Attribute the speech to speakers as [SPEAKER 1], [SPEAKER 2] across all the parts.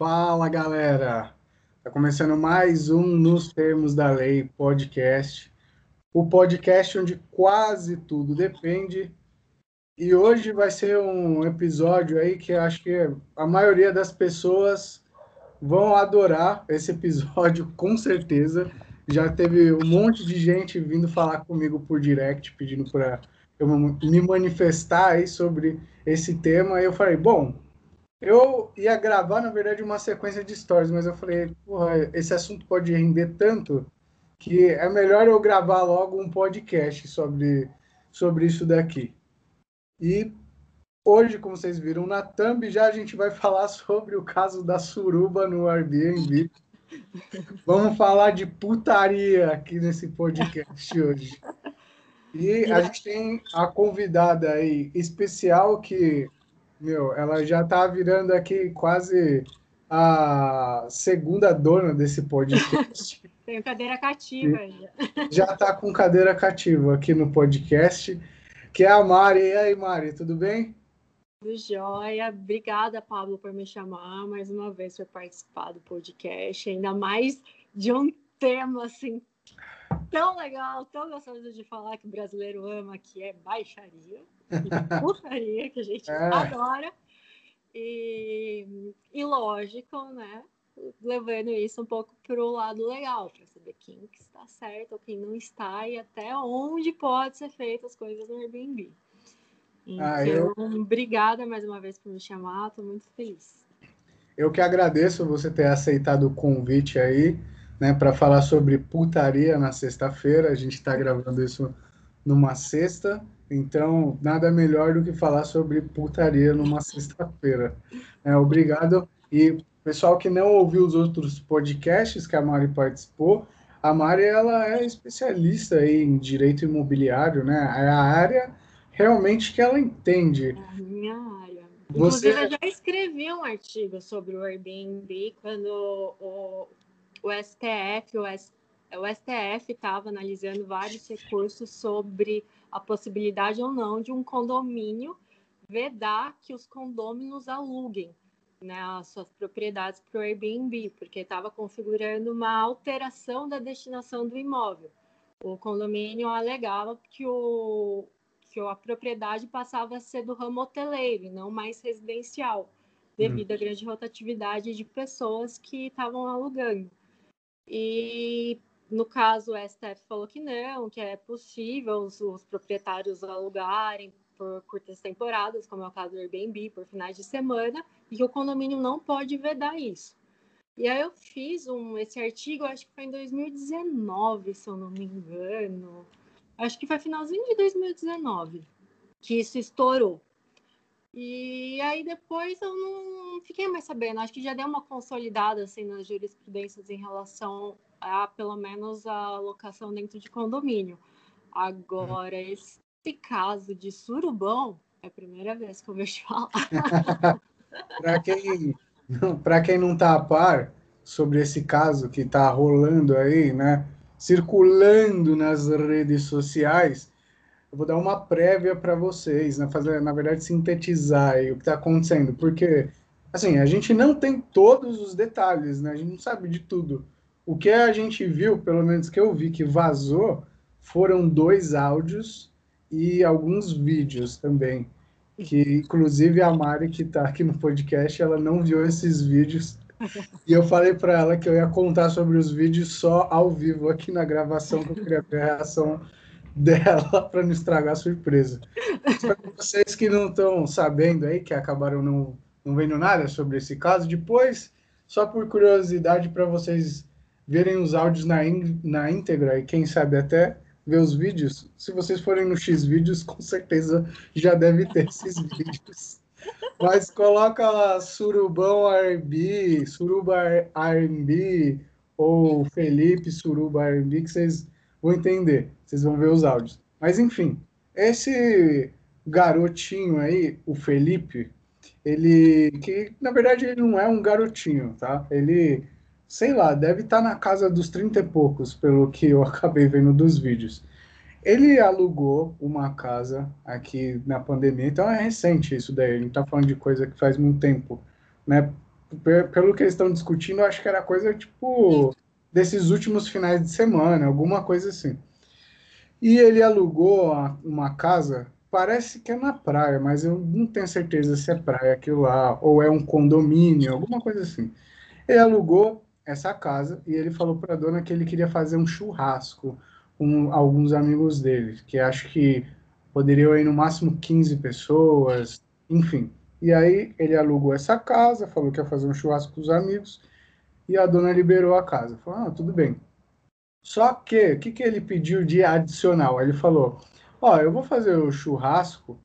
[SPEAKER 1] Fala galera! Tá começando mais um Nos Termos da Lei podcast. O podcast onde quase tudo depende. E hoje vai ser um episódio aí que acho que a maioria das pessoas vão adorar esse episódio, com certeza. Já teve um monte de gente vindo falar comigo por direct, pedindo para eu me manifestar aí sobre esse tema. E eu falei, bom, eu ia gravar, na verdade, uma sequência de stories, mas eu falei, porra, esse assunto pode render tanto que é melhor eu gravar logo um podcast sobre, sobre isso daqui. E hoje, como vocês viram na thumb, já a gente vai falar sobre o caso da suruba no Airbnb. Vamos falar de putaria aqui nesse podcast hoje. E a gente tem a convidada aí especial que meu, ela já tá virando aqui quase a segunda dona desse podcast.
[SPEAKER 2] Tenho cadeira cativa
[SPEAKER 1] já. Já tá com cadeira cativa aqui no podcast, que é a Mari. E aí, Mari, tudo bem?
[SPEAKER 2] Tudo jóia. Obrigada, Pablo, por me chamar mais uma vez para participar do podcast, ainda mais de um tema assim tão legal, tão gostoso de falar que o brasileiro ama, que é baixaria putaria que a gente é. adora. E, e lógico, né? Levando isso um pouco para o lado legal, para saber quem que está certo ou quem não está e até onde pode ser feitas as coisas no Airbnb. Então, ah, eu... obrigada mais uma vez por me chamar, estou muito feliz.
[SPEAKER 1] Eu que agradeço você ter aceitado o convite aí, né, para falar sobre putaria na sexta-feira. A gente está gravando isso numa sexta. Então, nada melhor do que falar sobre putaria numa sexta-feira. É, obrigado. E pessoal que não ouviu os outros podcasts que a Mari participou, a Mari ela é especialista em direito imobiliário, né? É a área realmente que ela entende.
[SPEAKER 2] É a minha área. Você... Inclusive, eu já escrevi um artigo sobre o Airbnb quando o, o STF, o, S, o STF estava analisando vários recursos sobre a possibilidade ou não de um condomínio vedar que os condôminos aluguem né, as suas propriedades para o Airbnb, porque estava configurando uma alteração da destinação do imóvel. O condomínio alegava que, o, que a propriedade passava a ser do ramo hoteleiro e não mais residencial, devido hum. à grande rotatividade de pessoas que estavam alugando. E no caso, o STF falou que não, que é possível os, os, proprietários alugarem por curtas temporadas, como é o caso do Airbnb, por finais de semana, e que o condomínio não pode vedar isso. E aí eu fiz um, esse artigo, acho que foi em 2019, se eu não me engano. Acho que foi finalzinho de 2019 que isso estourou. E aí depois eu não fiquei mais sabendo. Acho que já deu uma consolidada assim nas jurisprudências em relação a pelo menos a locação dentro de condomínio. Agora, esse caso de surubão é a primeira vez que eu vejo falar.
[SPEAKER 1] Para quem, para quem não está a par sobre esse caso que está rolando aí, né, circulando nas redes sociais, eu vou dar uma prévia para vocês, né, fazer, na verdade, sintetizar o que está acontecendo, porque assim a gente não tem todos os detalhes, né, a gente não sabe de tudo. O que a gente viu, pelo menos que eu vi que vazou, foram dois áudios e alguns vídeos também. Que inclusive a Mari, que está aqui no podcast, ela não viu esses vídeos. E eu falei para ela que eu ia contar sobre os vídeos só ao vivo aqui na gravação, que eu queria ver a reação dela para não estragar a surpresa. Para vocês que não estão sabendo aí, que acabaram não, não vendo nada sobre esse caso, depois, só por curiosidade para vocês verem os áudios na, na íntegra e quem sabe até ver os vídeos. Se vocês forem no X vídeos, com certeza já deve ter esses vídeos. Mas coloca lá Surubão R&B, Suruba R&B ou Felipe Suruba R&B que vocês vão entender. Vocês vão ver os áudios. Mas enfim, esse garotinho aí, o Felipe, ele que na verdade ele não é um garotinho, tá? Ele sei lá, deve estar tá na casa dos 30 e poucos, pelo que eu acabei vendo dos vídeos. Ele alugou uma casa aqui na pandemia, então é recente isso daí, a gente está falando de coisa que faz muito tempo, né? pelo que eles estão discutindo, acho que era coisa tipo desses últimos finais de semana, alguma coisa assim. E ele alugou uma casa, parece que é na praia, mas eu não tenho certeza se é praia aquilo lá, ou é um condomínio, alguma coisa assim. Ele alugou essa casa e ele falou para a dona que ele queria fazer um churrasco com alguns amigos dele, que acho que poderiam ir no máximo 15 pessoas, enfim. E aí ele alugou essa casa, falou que ia fazer um churrasco com os amigos, e a dona liberou a casa. Falou, ah, tudo bem. Só que, o que, que ele pediu de adicional? Ele falou, ó, eu vou fazer o churrasco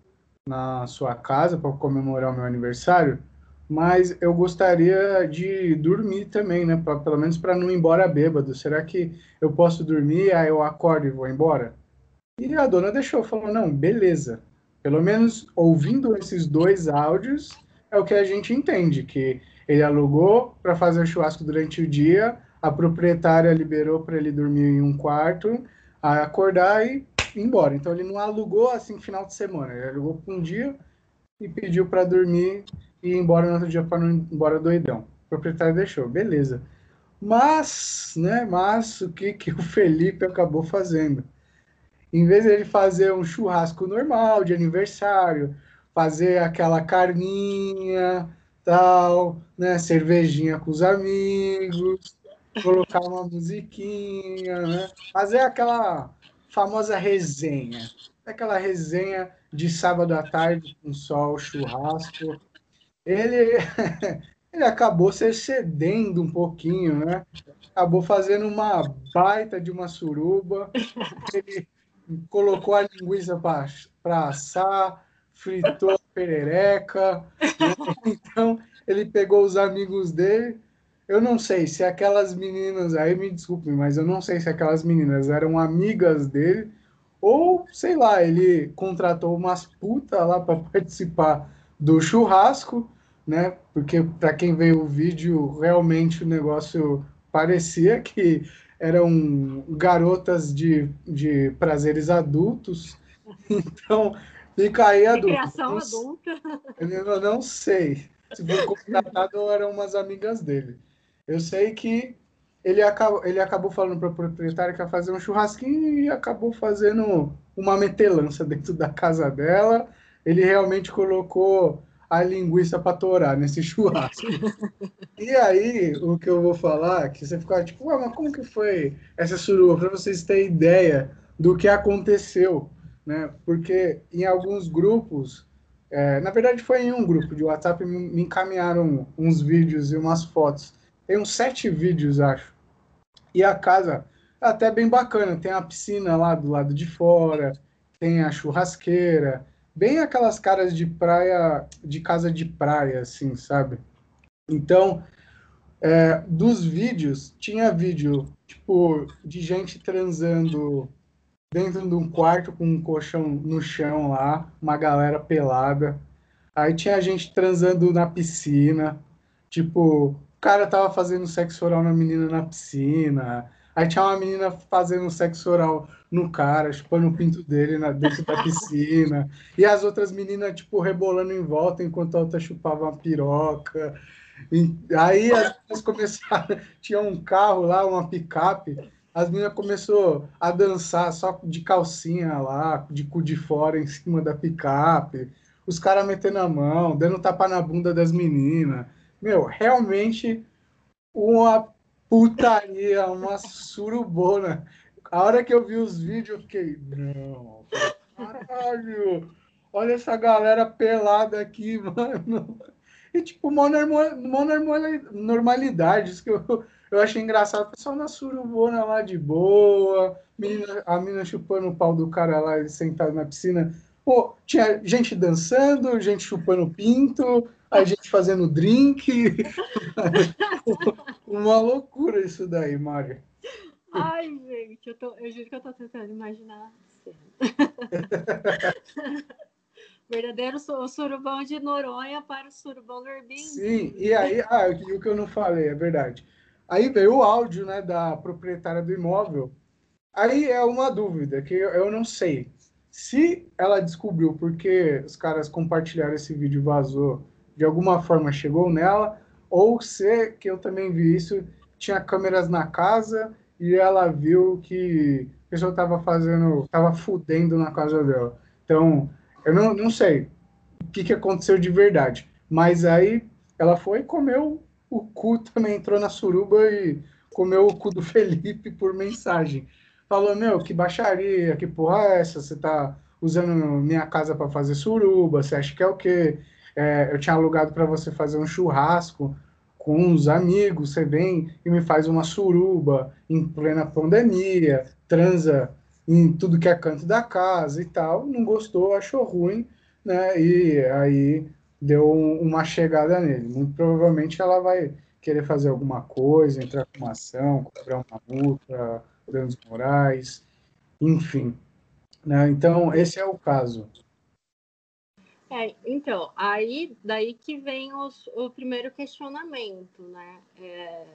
[SPEAKER 1] na sua casa para comemorar o meu aniversário, mas eu gostaria de dormir também, né? Pra, pelo menos para não ir embora bêbado. Será que eu posso dormir, aí eu acordo e vou embora? E a dona deixou, falou, não, beleza. Pelo menos ouvindo esses dois áudios, é o que a gente entende, que ele alugou para fazer o churrasco durante o dia, a proprietária liberou para ele dormir em um quarto, acordar e ir embora. Então ele não alugou assim final de semana, ele alugou por um dia e pediu para dormir e ir embora no outro dia para não ir embora doidão. O proprietário deixou, beleza. Mas, né, mas o que, que o Felipe acabou fazendo? Em vez de ele fazer um churrasco normal de aniversário, fazer aquela carninha, tal, né, cervejinha com os amigos, colocar uma musiquinha, né, fazer aquela famosa resenha, aquela resenha de sábado à tarde com sol, churrasco. Ele ele acabou se excedendo um pouquinho, né? Acabou fazendo uma baita de uma suruba. Ele colocou a linguiça para assar, fritou a perereca. Então, ele pegou os amigos dele. Eu não sei se aquelas meninas, aí me desculpe, mas eu não sei se aquelas meninas eram amigas dele ou, sei lá, ele contratou umas putas lá para participar do churrasco, né? Porque para quem veio o vídeo, realmente o negócio parecia que eram garotas de, de prazeres adultos. Então, fica aí a dúvida.
[SPEAKER 2] Criação adulta.
[SPEAKER 1] Eu não sei se foi contratado ou eram umas amigas dele. Eu sei que ele acabou, ele acabou falando para a proprietária que ia fazer um churrasquinho e acabou fazendo uma metelança dentro da casa dela. Ele realmente colocou a linguiça para torar nesse churrasco. e aí, o que eu vou falar, que você ficar tipo, mas como que foi essa suruba? Para vocês terem ideia do que aconteceu, né? Porque em alguns grupos, é, na verdade foi em um grupo de WhatsApp, me encaminharam uns vídeos e umas fotos. Tem uns sete vídeos, acho. E a casa é até bem bacana, tem a piscina lá do lado de fora, tem a churrasqueira, bem aquelas caras de praia, de casa de praia, assim, sabe? Então, é, dos vídeos, tinha vídeo, tipo, de gente transando dentro de um quarto com um colchão no chão lá, uma galera pelada. Aí tinha gente transando na piscina, tipo, o cara tava fazendo sexo oral na menina na piscina. Aí tinha uma menina fazendo sexo oral no cara, chupando o pinto dele na, dentro da piscina. E as outras meninas, tipo, rebolando em volta enquanto a outra chupava uma piroca. E, aí as meninas começaram. Tinha um carro lá, uma picape. As meninas começou a dançar só de calcinha lá, de cu de fora em cima da picape. Os caras metendo a mão, dando tapa na bunda das meninas. Meu, realmente uma putaria, uma surubona. A hora que eu vi os vídeos, eu fiquei, não, caralho, olha essa galera pelada aqui, mano. E, tipo, uma normalidade, isso que eu, eu achei engraçado. O pessoal na surubona lá de boa, menina, a menina chupando o pau do cara lá sentado na piscina. Pô, tinha gente dançando, gente chupando pinto, a gente fazendo drink. Uma loucura isso daí, Mário.
[SPEAKER 2] Ai, gente, eu, tô, eu juro que eu tô tentando imaginar. Verdadeiro surubão de Noronha para o surubão do.
[SPEAKER 1] Sim, e aí, ah, o que eu não falei, é verdade. Aí veio o áudio né, da proprietária do imóvel. Aí é uma dúvida que eu, não sei. Se ela descobriu porque os caras compartilharam esse vídeo vazou, de alguma forma chegou nela, ou se, que eu também vi isso, tinha câmeras na casa e ela viu que a pessoa estava fazendo, estava fudendo na casa dela. Então, eu não, não sei o que, que aconteceu de verdade. Mas aí ela foi e comeu o cu, também entrou na suruba e comeu o cu do Felipe por mensagem. Falou, meu, que baixaria, que porra é essa? Você tá usando minha casa para fazer suruba, você acha que é o quê? É, eu tinha alugado para você fazer um churrasco com uns amigos, você vem e me faz uma suruba em plena pandemia, transa em tudo que é canto da casa e tal, não gostou, achou ruim, né? E aí deu uma chegada nele. Muito provavelmente ela vai querer fazer alguma coisa, entrar com uma ação, cobrar uma multa, danos morais, enfim. Né? Então, esse é o caso.
[SPEAKER 2] É, então, aí daí que vem os, o primeiro questionamento, né? É,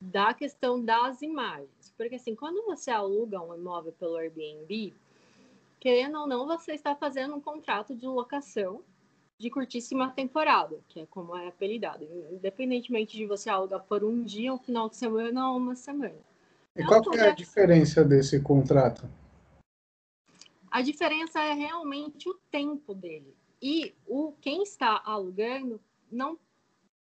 [SPEAKER 2] da questão das imagens. Porque assim, quando você aluga um imóvel pelo Airbnb, querendo ou não, você está fazendo um contrato de locação de curtíssima temporada, que é como é apelidado, independentemente de você alugar por um dia, um final de semana ou uma semana.
[SPEAKER 1] E qual é a diferença desse contrato?
[SPEAKER 2] A diferença é realmente o tempo dele. E o quem está alugando não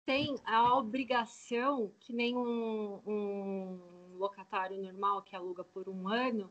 [SPEAKER 2] tem a obrigação, que nem um, um locatário normal que aluga por um ano,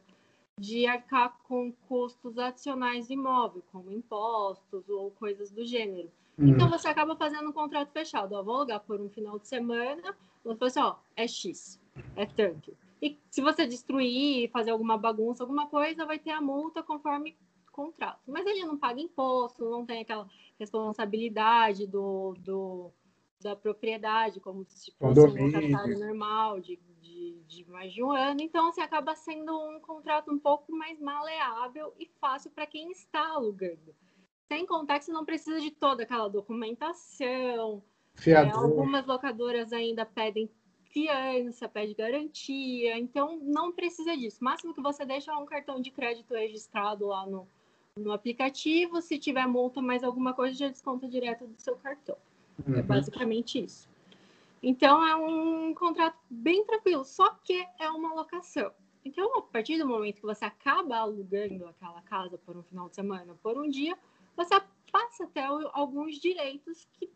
[SPEAKER 2] de arcar com custos adicionais do imóvel, como impostos ou coisas do gênero. Uhum. Então você acaba fazendo um contrato fechado. Ó, vou alugar por um final de semana, você fala assim, ó, é X, é tanto. E se você destruir, fazer alguma bagunça, alguma coisa, vai ter a multa conforme contrato. Mas ele não paga imposto, não tem aquela responsabilidade do, do da propriedade, como se fosse um locatário normal de, de, de, mais de um ano. Então, assim, acaba sendo um contrato um pouco mais maleável e fácil para quem está alugando. Sem contar que você não precisa de toda aquela documentação. É, algumas locadoras ainda pedem fiança, pede garantia, então não precisa disso. O máximo que você deixa é um cartão de crédito registrado lá no, no aplicativo. Se tiver multa mais alguma coisa, já desconta direto do seu cartão. É uhum. É basicamente isso. Então é um contrato bem tranquilo, só que é uma locação. Então, a partir do momento que você acaba alugando aquela casa por um final de semana, por um dia, você passa até alguns direitos que,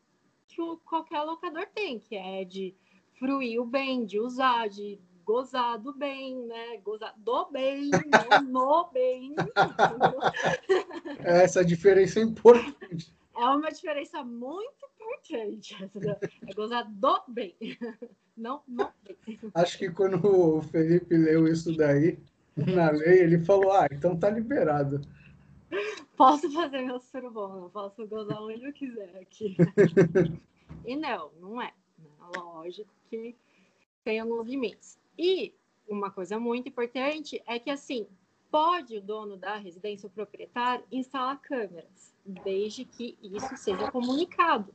[SPEAKER 2] que qualquer locador tem, que é de fruir o bem, de usar, de gozar do bem, né? Gozar do bem, não no bem.
[SPEAKER 1] Essa diferença é importante.
[SPEAKER 2] É uma diferença muito importante. É gozar do bem, não no bem.
[SPEAKER 1] Acho que quando o Felipe leu isso daí na lei, ele falou: Ah, então tá liberado.
[SPEAKER 2] Posso fazer meu surubom, posso gozar onde eu quiser aqui. e não, não é. Lógico que tem alguns limites. E uma coisa muito importante é que, assim, pode o dono da residência, o proprietário, instalar câmeras, desde que isso seja comunicado.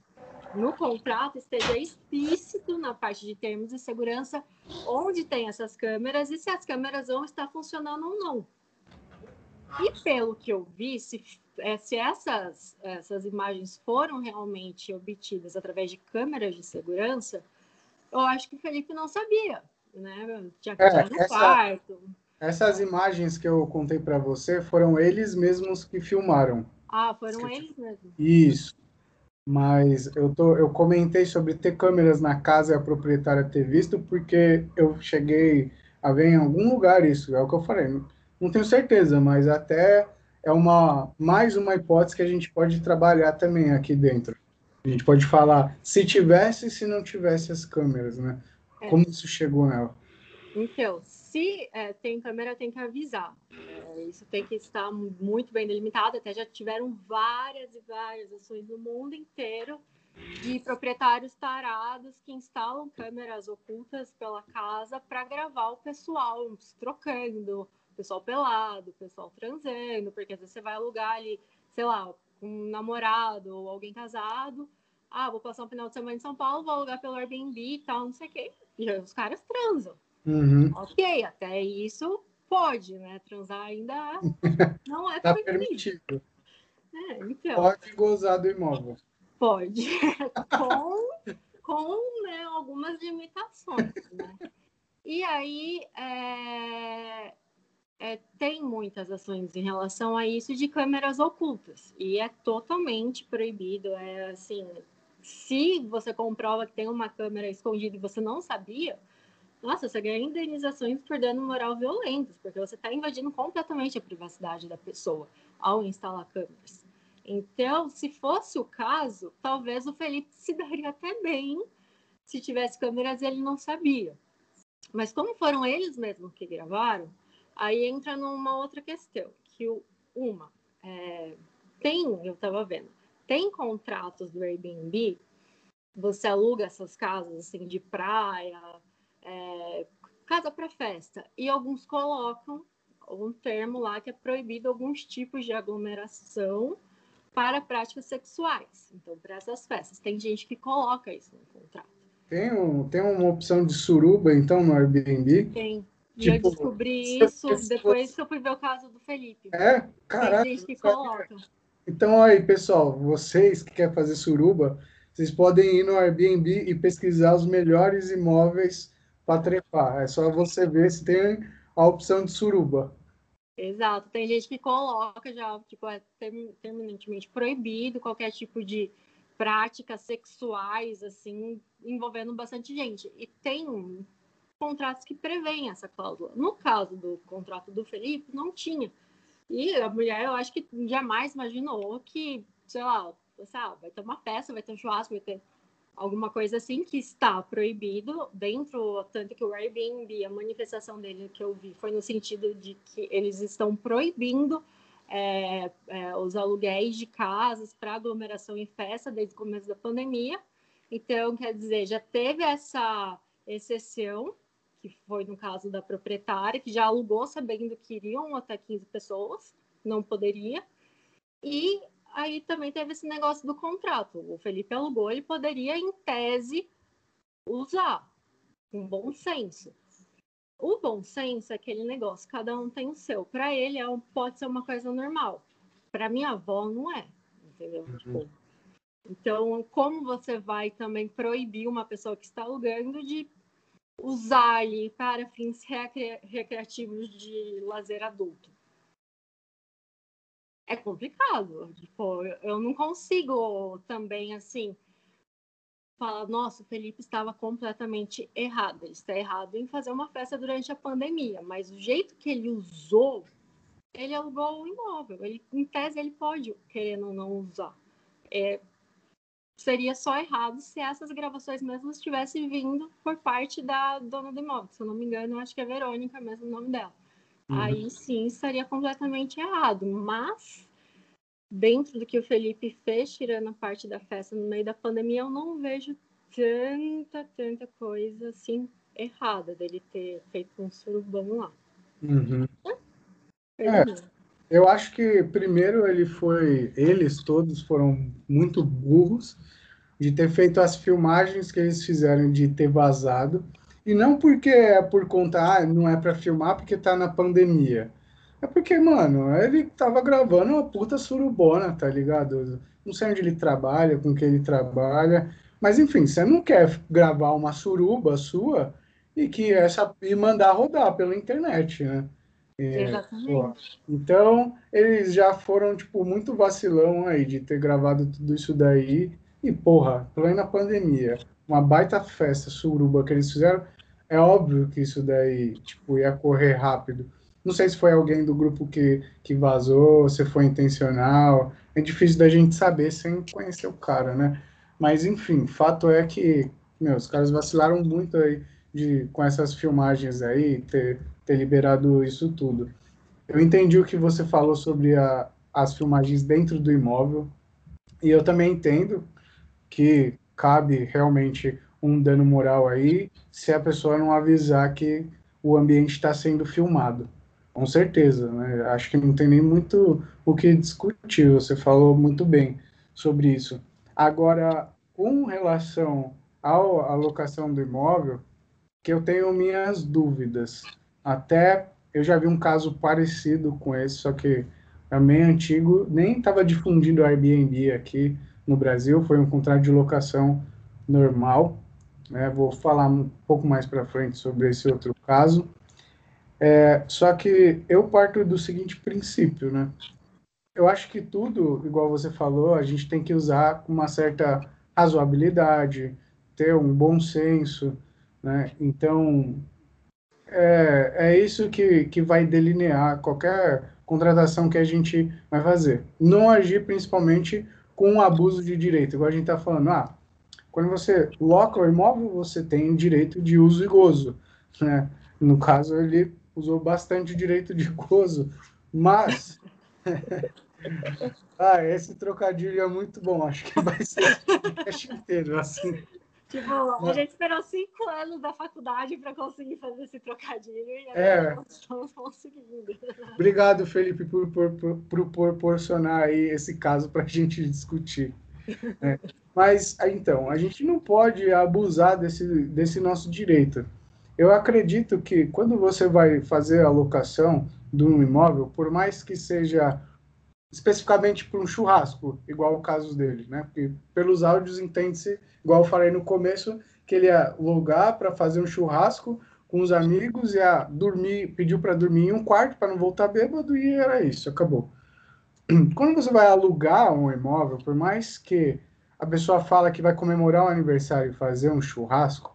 [SPEAKER 2] No contrato esteja explícito na parte de termos de segurança onde tem essas câmeras e se as câmeras vão estar funcionando ou não. E pelo que eu vi, se, é, se essas, essas imagens foram realmente obtidas através de câmeras de segurança, eu acho que o Felipe não sabia, né? Tinha que é, no essa, quarto.
[SPEAKER 1] Essas imagens que eu contei para você foram eles mesmos que filmaram.
[SPEAKER 2] Ah, foram eles mesmos.
[SPEAKER 1] Isso. Mas eu, tô, eu comentei sobre ter câmeras na casa e a proprietária ter visto, porque eu cheguei a ver em algum lugar isso, é o que eu falei. Não tenho certeza, mas até é uma mais uma hipótese que a gente pode trabalhar também aqui dentro. A gente pode falar se tivesse e se não tivesse as câmeras, né? É. Como isso chegou nela?
[SPEAKER 2] Então, se é, tem câmera, tem que avisar. É, isso tem que estar muito bem delimitado. Até já tiveram várias e várias ações no mundo inteiro de proprietários tarados que instalam câmeras ocultas pela casa para gravar o pessoal se trocando, pessoal pelado, pessoal transando, porque às vezes você vai alugar ali, sei lá, um namorado ou alguém casado. Ah, vou passar um final de semana em São Paulo, vou alugar pelo Airbnb e tal, não sei o quê. E os caras transam.
[SPEAKER 1] Uhum.
[SPEAKER 2] Ok, até isso pode, né? Transar ainda não é
[SPEAKER 1] tá permitido.
[SPEAKER 2] É, então.
[SPEAKER 1] Pode gozar do imóvel.
[SPEAKER 2] Pode. com, com né, algumas limitações. Né? E aí é, é, tem muitas ações em relação a isso de câmeras ocultas. E é totalmente proibido. É assim, se você comprova que tem uma câmera escondida e você não sabia, nossa, você ganha indenizações por dano moral violentos, porque você está invadindo completamente a privacidade da pessoa ao instalar câmeras. Então, se fosse o caso, talvez o Felipe se daria até bem se tivesse câmeras ele não sabia. Mas como foram eles mesmos que gravaram, aí entra numa outra questão, que uma, é, tem, eu estava vendo, tem contratos do Airbnb, você aluga essas casas assim de praia, é, casa para festa, e alguns colocam um termo lá que é proibido alguns tipos de aglomeração para práticas sexuais. Então, para essas festas, tem gente que coloca isso no contrato.
[SPEAKER 1] Tem, um, tem uma opção de suruba, então, no Airbnb?
[SPEAKER 2] Tem. E tipo, eu descobri isso depois que eu fui ver o caso do Felipe.
[SPEAKER 1] É? Caralho.
[SPEAKER 2] Tem gente que coloca.
[SPEAKER 1] Então, aí, pessoal, vocês que querem fazer suruba, vocês podem ir no Airbnb e pesquisar os melhores imóveis para trepar. É só você ver se tem a opção de suruba.
[SPEAKER 2] Exato. Tem gente que coloca já, tipo, é terminantemente proibido qualquer tipo de práticas sexuais, assim, envolvendo bastante gente. E tem contratos que prevêem essa cláusula. No caso do contrato do Felipe, não tinha. E a mulher, eu acho que jamais imaginou que, sei lá, você, ah, vai ter uma festa, vai ter um churrasco, vai ter alguma coisa assim que está proibido dentro, tanto que o Airbnb, a manifestação dele que eu vi foi no sentido de que eles estão proibindo é, é, os aluguéis de casas para aglomeração e festa desde o começo da pandemia. Então, quer dizer, já teve essa exceção, que foi no caso da proprietária, que já alugou sabendo que iriam até 15 pessoas, não poderia. E aí também teve esse negócio do contrato. O Felipe alugou, ele poderia, em tese, usar, com bom senso. O bom senso é aquele negócio, cada um tem o seu. Para ele é, pode ser uma coisa normal. Para minha avó não é, entendeu? Uhum. Tipo, então, como você vai também proibir uma pessoa que está alugando de usar ali para fins recre recreativos de lazer adulto? É complicado. Tipo, eu não consigo também assim fala, nossa, o Felipe estava completamente errado. Ele está errado em fazer uma festa durante a pandemia, mas o jeito que ele usou, ele alugou o imóvel. Ele, em tese, ele pode, querendo ou não usar. É, seria só errado se essas gravações mesmo estivessem vindo por parte da dona do imóvel. Se eu não me engano, eu acho que é Verônica mesmo o nome dela. Uhum. Aí sim estaria completamente errado. Mas dentro do que o Felipe fez, tirando a parte da festa no meio da pandemia, eu não vejo tanta, tanta coisa assim errada dele ter feito um surubão lá.
[SPEAKER 1] Uhum. É, eu acho que primeiro ele foi, eles todos foram muito burros de ter feito as filmagens que eles fizeram de ter vazado e não porque é por conta, ah, não é para filmar porque tá na pandemia. É porque, mano, ele tava gravando uma puta surubona, tá ligado? Não sei onde ele trabalha, com quem ele trabalha. Mas enfim, você não quer gravar uma suruba sua e que essa e mandar rodar pela internet, né? Então, eles já foram, tipo, muito vacilão aí de ter gravado tudo isso daí. E, porra, plena pandemia, uma baita festa suruba que eles fizeram, é óbvio que isso daí, tipo, ia correr rápido. Não sei se foi alguém do grupo que, que vazou, se foi intencional. É difícil da gente saber sem conhecer o cara, né? Mas, enfim, fato é que, meu, os caras vacilaram muito aí de, com essas filmagens aí, ter, ter liberado isso tudo. Eu entendi o que você falou sobre a, as filmagens dentro do imóvel, e eu também entendo que cabe realmente um dano moral aí se a pessoa não avisar que o ambiente está sendo filmado. Com certeza, né? Acho que não tem nem muito o que discutir. Você falou muito bem sobre isso. Agora, com relação à alocação do imóvel, que eu tenho minhas dúvidas. Até eu já vi um caso parecido com esse, só que é bem antigo, nem estava difundindo o Airbnb aqui no Brasil, foi um contrato de locação normal. Né? Vou falar um pouco mais para frente sobre esse outro caso. É, só que eu parto do seguinte princípio, né? Eu acho que tudo, igual você falou, a gente tem que usar com uma certa razoabilidade, ter um bom senso, né? Então, é, é isso que, que vai delinear qualquer contratação que a gente vai fazer. Não agir principalmente com um abuso de direito, igual a gente está falando, ah, quando você loca o imóvel, você tem direito de uso e gozo, né? No caso, ele usou bastante direito de gozo, mas ah, esse trocadilho é muito bom, acho que vai ser o inteiro, assim.
[SPEAKER 2] Tipo, a gente esperou cinco anos da faculdade para conseguir fazer esse trocadilho e
[SPEAKER 1] é. estamos conseguindo. Obrigado, Felipe, por, por, por, por proporcionar aí esse caso para a gente discutir. É. Mas, então, a gente não pode abusar desse, desse nosso direito. Eu acredito que quando você vai fazer a locação de um imóvel, por mais que seja especificamente para um churrasco, igual o caso dele, né? Porque pelos áudios entende-se, igual eu falei no começo, que ele ia alugar para fazer um churrasco com os amigos, ia dormir, pediu para dormir em um quarto para não voltar bêbado e era isso, acabou. Quando você vai alugar um imóvel, por mais que a pessoa fala que vai comemorar o aniversário e fazer um churrasco,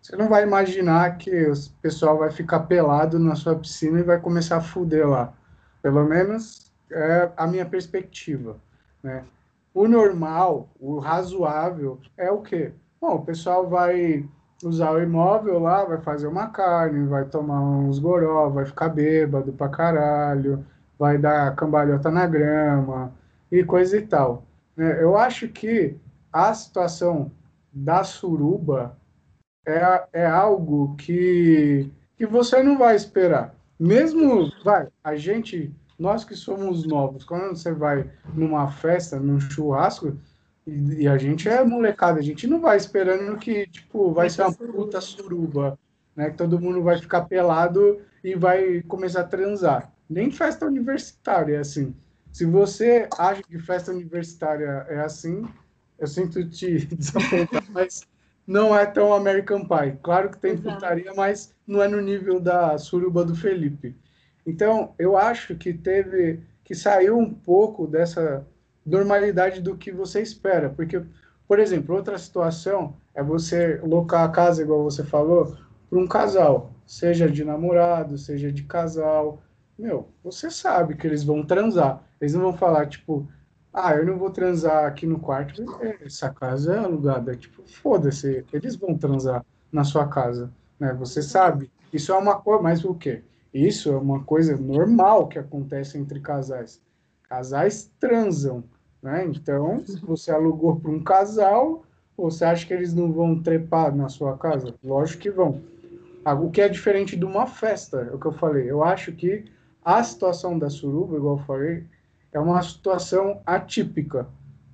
[SPEAKER 1] você não vai imaginar que o pessoal vai ficar pelado na sua piscina e vai começar a fuder lá. Pelo menos é a minha perspectiva, né? O normal, o razoável é o quê? Bom, o pessoal vai usar o imóvel lá, vai fazer uma carne, vai tomar uns goró, vai ficar bêbado pra caralho, vai dar cambalhota na grama e coisa e tal. Né? Eu acho que a situação da suruba é, é algo que, que você não vai esperar. Mesmo, vai, a gente nós que somos novos, quando você vai numa festa, num churrasco, e, e, a gente é molecada, a gente não vai esperando que, tipo, vai ser uma puta suruba, né? Que todo mundo vai ficar pelado e vai começar a transar. Nem festa universitária é assim. Se você acha que festa universitária é assim, eu sinto te desapontar, mas não é tão American Pie. Claro que tem Exato. putaria, mas não é no nível da suruba do Felipe. Então, eu acho que teve que saiu um pouco dessa normalidade do que você espera, porque, por exemplo, outra situação é você locar a casa, igual você falou, para um casal, seja de namorado, seja de casal. Meu, você sabe que eles vão transar. Eles não vão falar, tipo, ah, eu não vou transar aqui no quarto, essa casa é alugada. Tipo, foda-se, eles vão transar na sua casa, né? Você sabe. Isso é uma coisa, mas o quê? Isso é uma coisa normal que acontece entre casais. Casais transam, né? Então, se você alugou para um casal, você acha que eles não vão trepar na sua casa? Lógico que vão. Ah, o que é diferente de uma festa, é o que eu falei. Eu acho que a situação da suruba, igual eu falei, é uma situação atípica.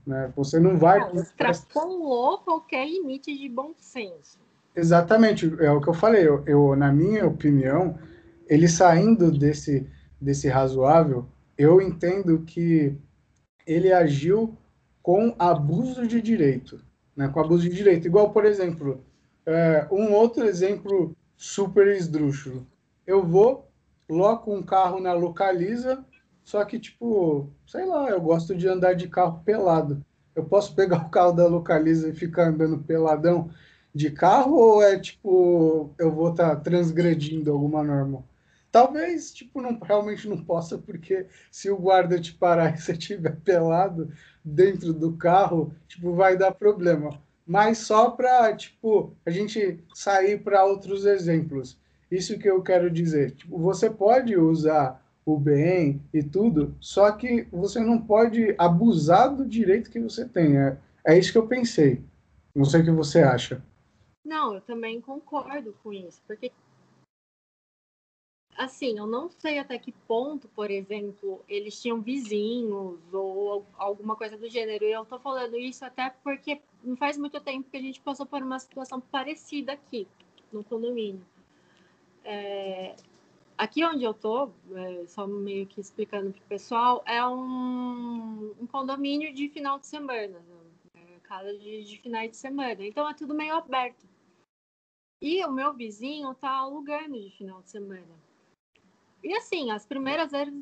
[SPEAKER 1] Né? Você não vai. Não,
[SPEAKER 2] extrapolou qualquer limite de bom senso.
[SPEAKER 1] Exatamente, é o que eu falei. Eu, eu na minha opinião, ele saindo desse, desse razoável, eu entendo que ele agiu com abuso de direito, né? com abuso de direito. Igual, por exemplo, é, um outro exemplo super esdrúxulo. Eu vou, loco um carro na localiza, só que, tipo, sei lá, eu gosto de andar de carro pelado. Eu posso pegar o carro da localiza e ficar andando peladão de carro ou é tipo, eu vou estar tá transgredindo alguma norma? Talvez, tipo, não, realmente não possa, porque se o guarda te parar e você estiver pelado dentro do carro, tipo, vai dar problema. Mas só para, tipo, a gente sair para outros exemplos. Isso que eu quero dizer. Tipo, você pode usar o bem e tudo, só que você não pode abusar do direito que você tem. É, é isso que eu pensei. Não sei o que você acha.
[SPEAKER 2] Não, eu também concordo com isso, porque assim, eu não sei até que ponto, por exemplo, eles tinham vizinhos ou alguma coisa do gênero. E eu tô falando isso até porque não faz muito tempo que a gente passou por uma situação parecida aqui, no condomínio. É, aqui onde eu tô, é, só meio que explicando pro pessoal, é um, um condomínio de final de semana. Né? casa de, de finais de semana. Então é tudo meio aberto. E o meu vizinho tá alugando de final de semana. E assim, as primeiras vezes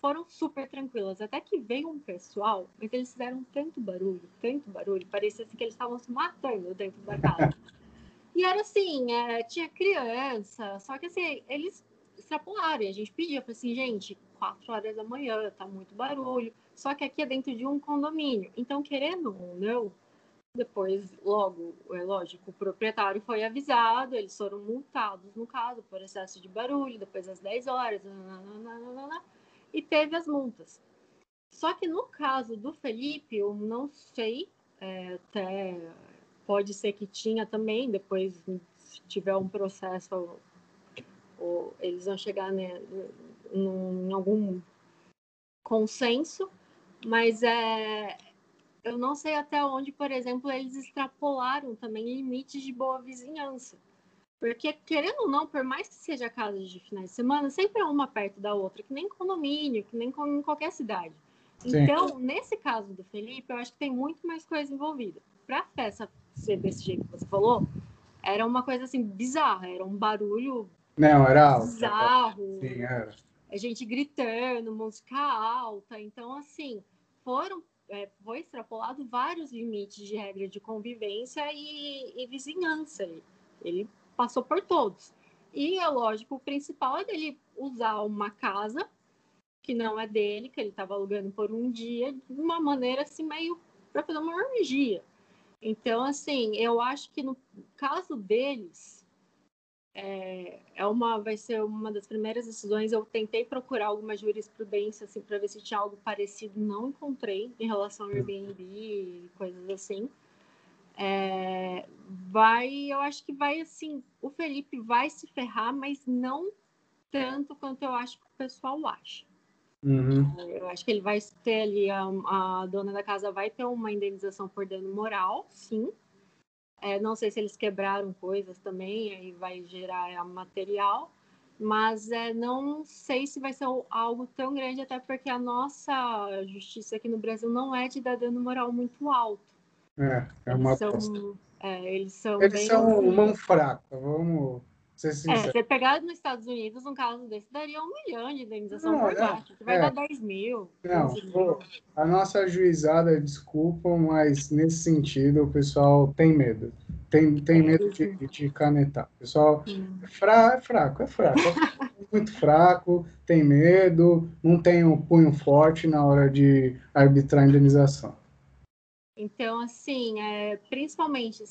[SPEAKER 2] foram super tranquilas. Até que veio um pessoal, mas eles fizeram tanto barulho, tanto barulho, parecia assim que eles estavam se matando dentro da casa. e era assim, é, tinha criança, só que assim, eles extrapolaram. E a gente pedia, falei assim, gente, quatro horas da manhã, tá muito barulho. Só que aqui é dentro de um condomínio. Então, querendo ou não, depois, logo, é lógico, o proprietário foi avisado, eles foram multados, no caso, por excesso de barulho, depois às 10 horas, nananana, e teve as multas. Só que no caso do Felipe, eu não sei, é, até pode ser que tinha também, depois se tiver um processo, ou, eles vão chegar né, em algum consenso, mas é, eu não sei até onde, por exemplo, eles extrapolaram também limites de boa vizinhança. Porque, querendo ou não, por mais que seja casa de finais de semana, sempre é uma perto da outra, que nem condomínio, que nem em qualquer cidade. Sim. Então, nesse caso do Felipe, eu acho que tem muito mais coisa envolvida. Para a festa ser desse jeito que você falou, era uma coisa assim bizarra, era um barulho
[SPEAKER 1] não, era
[SPEAKER 2] bizarro.
[SPEAKER 1] Sim, era.
[SPEAKER 2] A gente gritando, música alta. Então, assim, foram é, foi extrapolado vários limites de regra de convivência e, e vizinhança. Ele, ele passou por todos. E é lógico, o principal é dele usar uma casa que não é dele, que ele estava alugando por um dia, de uma maneira assim, meio para fazer uma orgia. Então, assim, eu acho que no caso deles, é, é uma, vai ser uma das primeiras decisões. Eu tentei procurar alguma jurisprudência assim, para ver se tinha algo parecido, não encontrei em relação ao Airbnb e coisas assim. É, vai, eu acho que vai assim, o Felipe vai se ferrar, mas não tanto quanto eu acho que o pessoal acha.
[SPEAKER 1] Uhum.
[SPEAKER 2] Eu acho que ele vai ter ali, a, a dona da casa vai ter uma indenização por dano moral, sim, é, não sei se eles quebraram coisas também, aí vai gerar material, mas é, não sei se vai ser algo tão grande, até porque a nossa justiça aqui no Brasil não é de dar dano moral muito alto.
[SPEAKER 1] É, é uma
[SPEAKER 2] eles são, é, eles são,
[SPEAKER 1] eles são mão fraca, vamos ser
[SPEAKER 2] sinceros. É, você pegar nos Estados Unidos, um caso desse, daria um milhão de indenização não, por é. Você vai é. dar 10 mil.
[SPEAKER 1] Não, mil. a nossa juizada, desculpa, mas nesse sentido o pessoal tem medo. Tem, tem é medo de, de canetar. O pessoal é, é fraco, é fraco. É muito fraco, tem medo, não tem um punho forte na hora de arbitrar indenização.
[SPEAKER 2] Então, assim, é, principalmente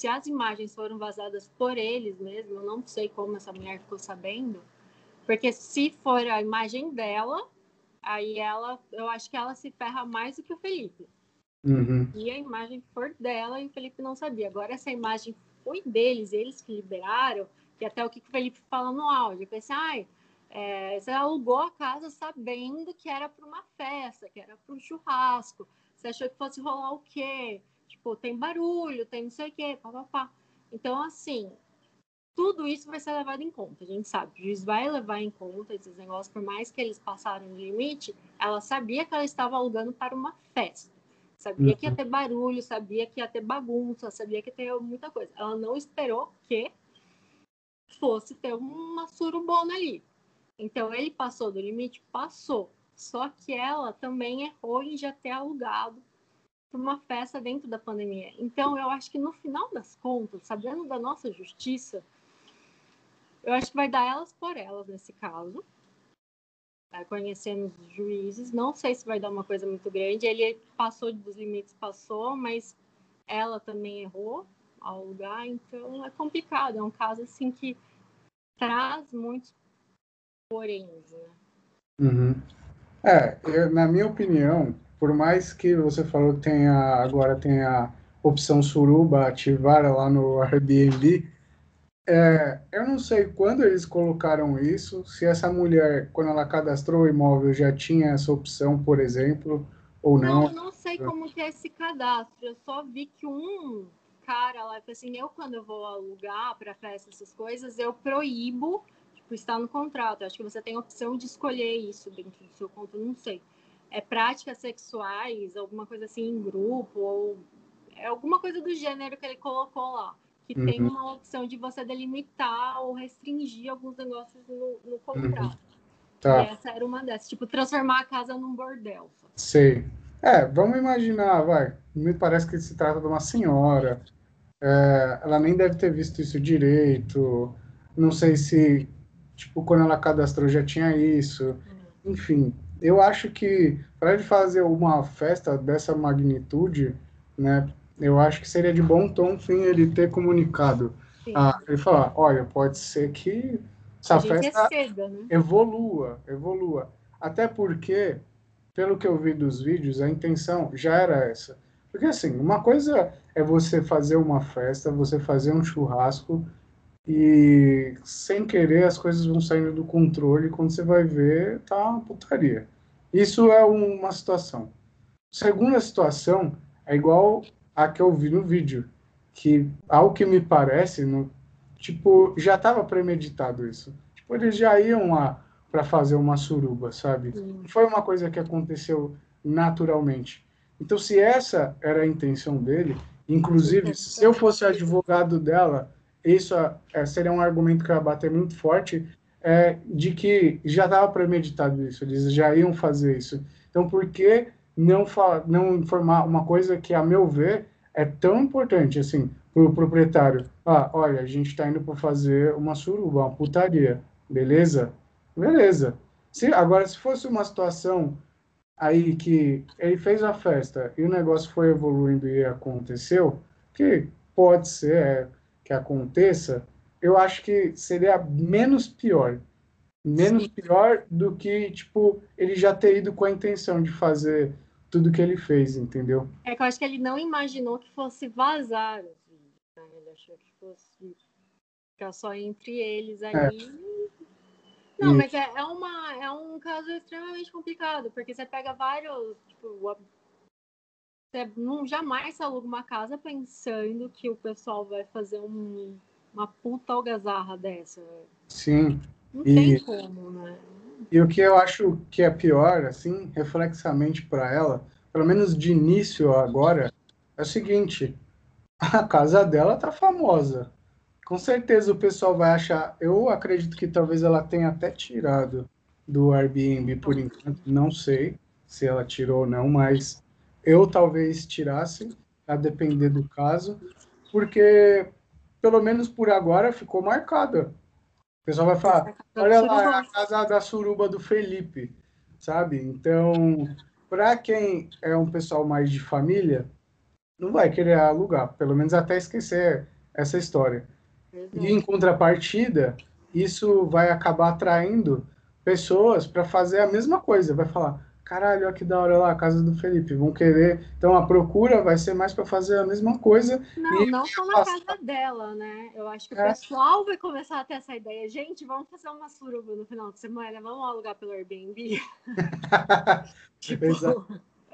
[SPEAKER 2] se as imagens foram vazadas por eles mesmo, eu não sei como essa mulher ficou sabendo, porque se for a imagem dela, aí ela, eu acho que ela se ferra mais do que o Felipe.
[SPEAKER 1] Uhum.
[SPEAKER 2] E a imagem for dela e o Felipe não sabia. Agora essa imagem foi deles, eles que liberaram, que até o que o Felipe fala no áudio, eu pensei, ai, é, você alugou a casa sabendo que era para uma festa, que era para um churrasco. Você achou que fosse rolar o quê? Tipo, tem barulho, tem não sei o quê, papapá. Então, assim, tudo isso vai ser levado em conta. A gente sabe, o juiz vai levar em conta esses negócios, por mais que eles passaram o limite, ela sabia que ela estava alugando para uma festa. Sabia uhum. que ia uhum. ter barulho, sabia que ia ter bagunça, sabia que ia ter muita coisa. Ela não esperou que fosse ter uma surubona ali. Então, ele passou do limite? Passou. Só que ela também errou em já ter alugado para uma festa dentro da pandemia. Então, eu acho que no final das contas, sabendo da nossa justiça, eu acho que vai dar elas por elas nesse caso. É, conhecendo os juízes, não sei se vai dar uma coisa muito grande. Ele passou dos limites, passou, mas ela também errou ao lugar, então é complicado. É um caso assim que traz muitos poréns, né?
[SPEAKER 1] Uhum. É, eu, na minha opinião, por mais que você falou que tenha, agora tem a opção suruba ativada lá no Airbnb, é, eu não sei quando eles colocaram isso, se essa mulher, quando ela cadastrou o imóvel, já tinha essa opção, por exemplo, ou não.
[SPEAKER 2] Não, eu não sei como que é esse cadastro, eu só vi que um cara lá, assim, eu quando eu vou alugar para festa, essas coisas, eu proíbo, tipo, está no contrato, eu acho que você tem a opção de escolher isso dentro do seu contrato, não sei é, práticas sexuais, alguma coisa assim em grupo, ou é alguma coisa do gênero que ele colocou lá. Que uhum. tem uma opção de você delimitar ou restringir alguns negócios no, no contrato. Uhum. Tá. Essa era uma dessas, tipo, transformar a casa num bordel.
[SPEAKER 1] Sei. É, vamos imaginar, vai. Me parece que se trata de uma senhora. É, ela nem deve ter visto isso direito. Não sei se, tipo, quando ela cadastrou já tinha isso. Hum. Enfim, eu acho que para ele fazer uma festa dessa magnitude, né, eu acho que seria de bom tom, fim, ele ter comunicado. Ah, ele falar, olha, pode ser que essa festa né? evolua, evolua. Até porque, pelo que eu vi dos vídeos, a intenção já era essa. Porque assim, uma coisa é você fazer uma festa, você fazer um churrasco e sem querer as coisas vão saindo do controle quando você vai ver, tá uma putaria. Isso é uma situação. Segunda situação é igual a que eu vi no vídeo, que ao que me parece, no, tipo, já estava premeditado isso. Tipo, eles já iam lá para fazer uma suruba, sabe? Não foi uma coisa que aconteceu naturalmente. Então, se essa era a intenção dele, inclusive, se eu fosse advogado dela, isso é, seria um argumento que eu ia bater muito forte, é, de que já estava premeditado isso, eles já iam fazer isso. Então, por que não, não informar uma coisa que, a meu ver, é tão importante assim para o proprietário? Ah, olha, a gente está indo para fazer uma suruba, uma putaria, beleza? Beleza. Se, agora, se fosse uma situação aí que ele fez a festa e o negócio foi evoluindo e aconteceu, que pode ser é, que aconteça, eu acho que seria menos pior. Menos Sim. pior do que, tipo, ele já ter ido com a intenção de fazer tudo que ele fez, entendeu?
[SPEAKER 2] É que eu acho que ele não imaginou que fosse vazar os vídeos, né? Ele achou que fosse ficar só entre eles é. aí. É. Não, mas é, é, uma, é um caso extremamente complicado, porque você pega vários, tipo, você não jamais aluga uma casa pensando que o pessoal vai fazer um uma puta algazarra dessa.
[SPEAKER 1] Sim.
[SPEAKER 2] Não e, tem como, né?
[SPEAKER 1] E o que eu acho que é pior, assim, reflexamente para ela, pelo menos de início agora, é o seguinte: a casa dela tá famosa. Com certeza o pessoal vai achar. Eu acredito que talvez ela tenha até tirado do Airbnb por enquanto. Não sei se ela tirou ou não, mas eu talvez tirasse, a depender do caso, porque pelo menos por agora, ficou marcada. O pessoal vai falar, olha lá, é a casa da suruba do Felipe, sabe? Então, para quem é um pessoal mais de família, não vai querer alugar, pelo menos até esquecer essa história. E em contrapartida, isso vai acabar atraindo pessoas para fazer a mesma coisa. Vai falar, caralho, olha que da hora lá, a casa do Felipe, vão querer. Então a procura vai ser mais para fazer a mesma coisa.
[SPEAKER 2] Não, não só na casa dela, né? Eu acho que é. o pessoal vai começar a ter essa ideia. Gente, vamos fazer uma suruba no final de semana, vamos alugar pelo Airbnb.
[SPEAKER 1] tipo, Exa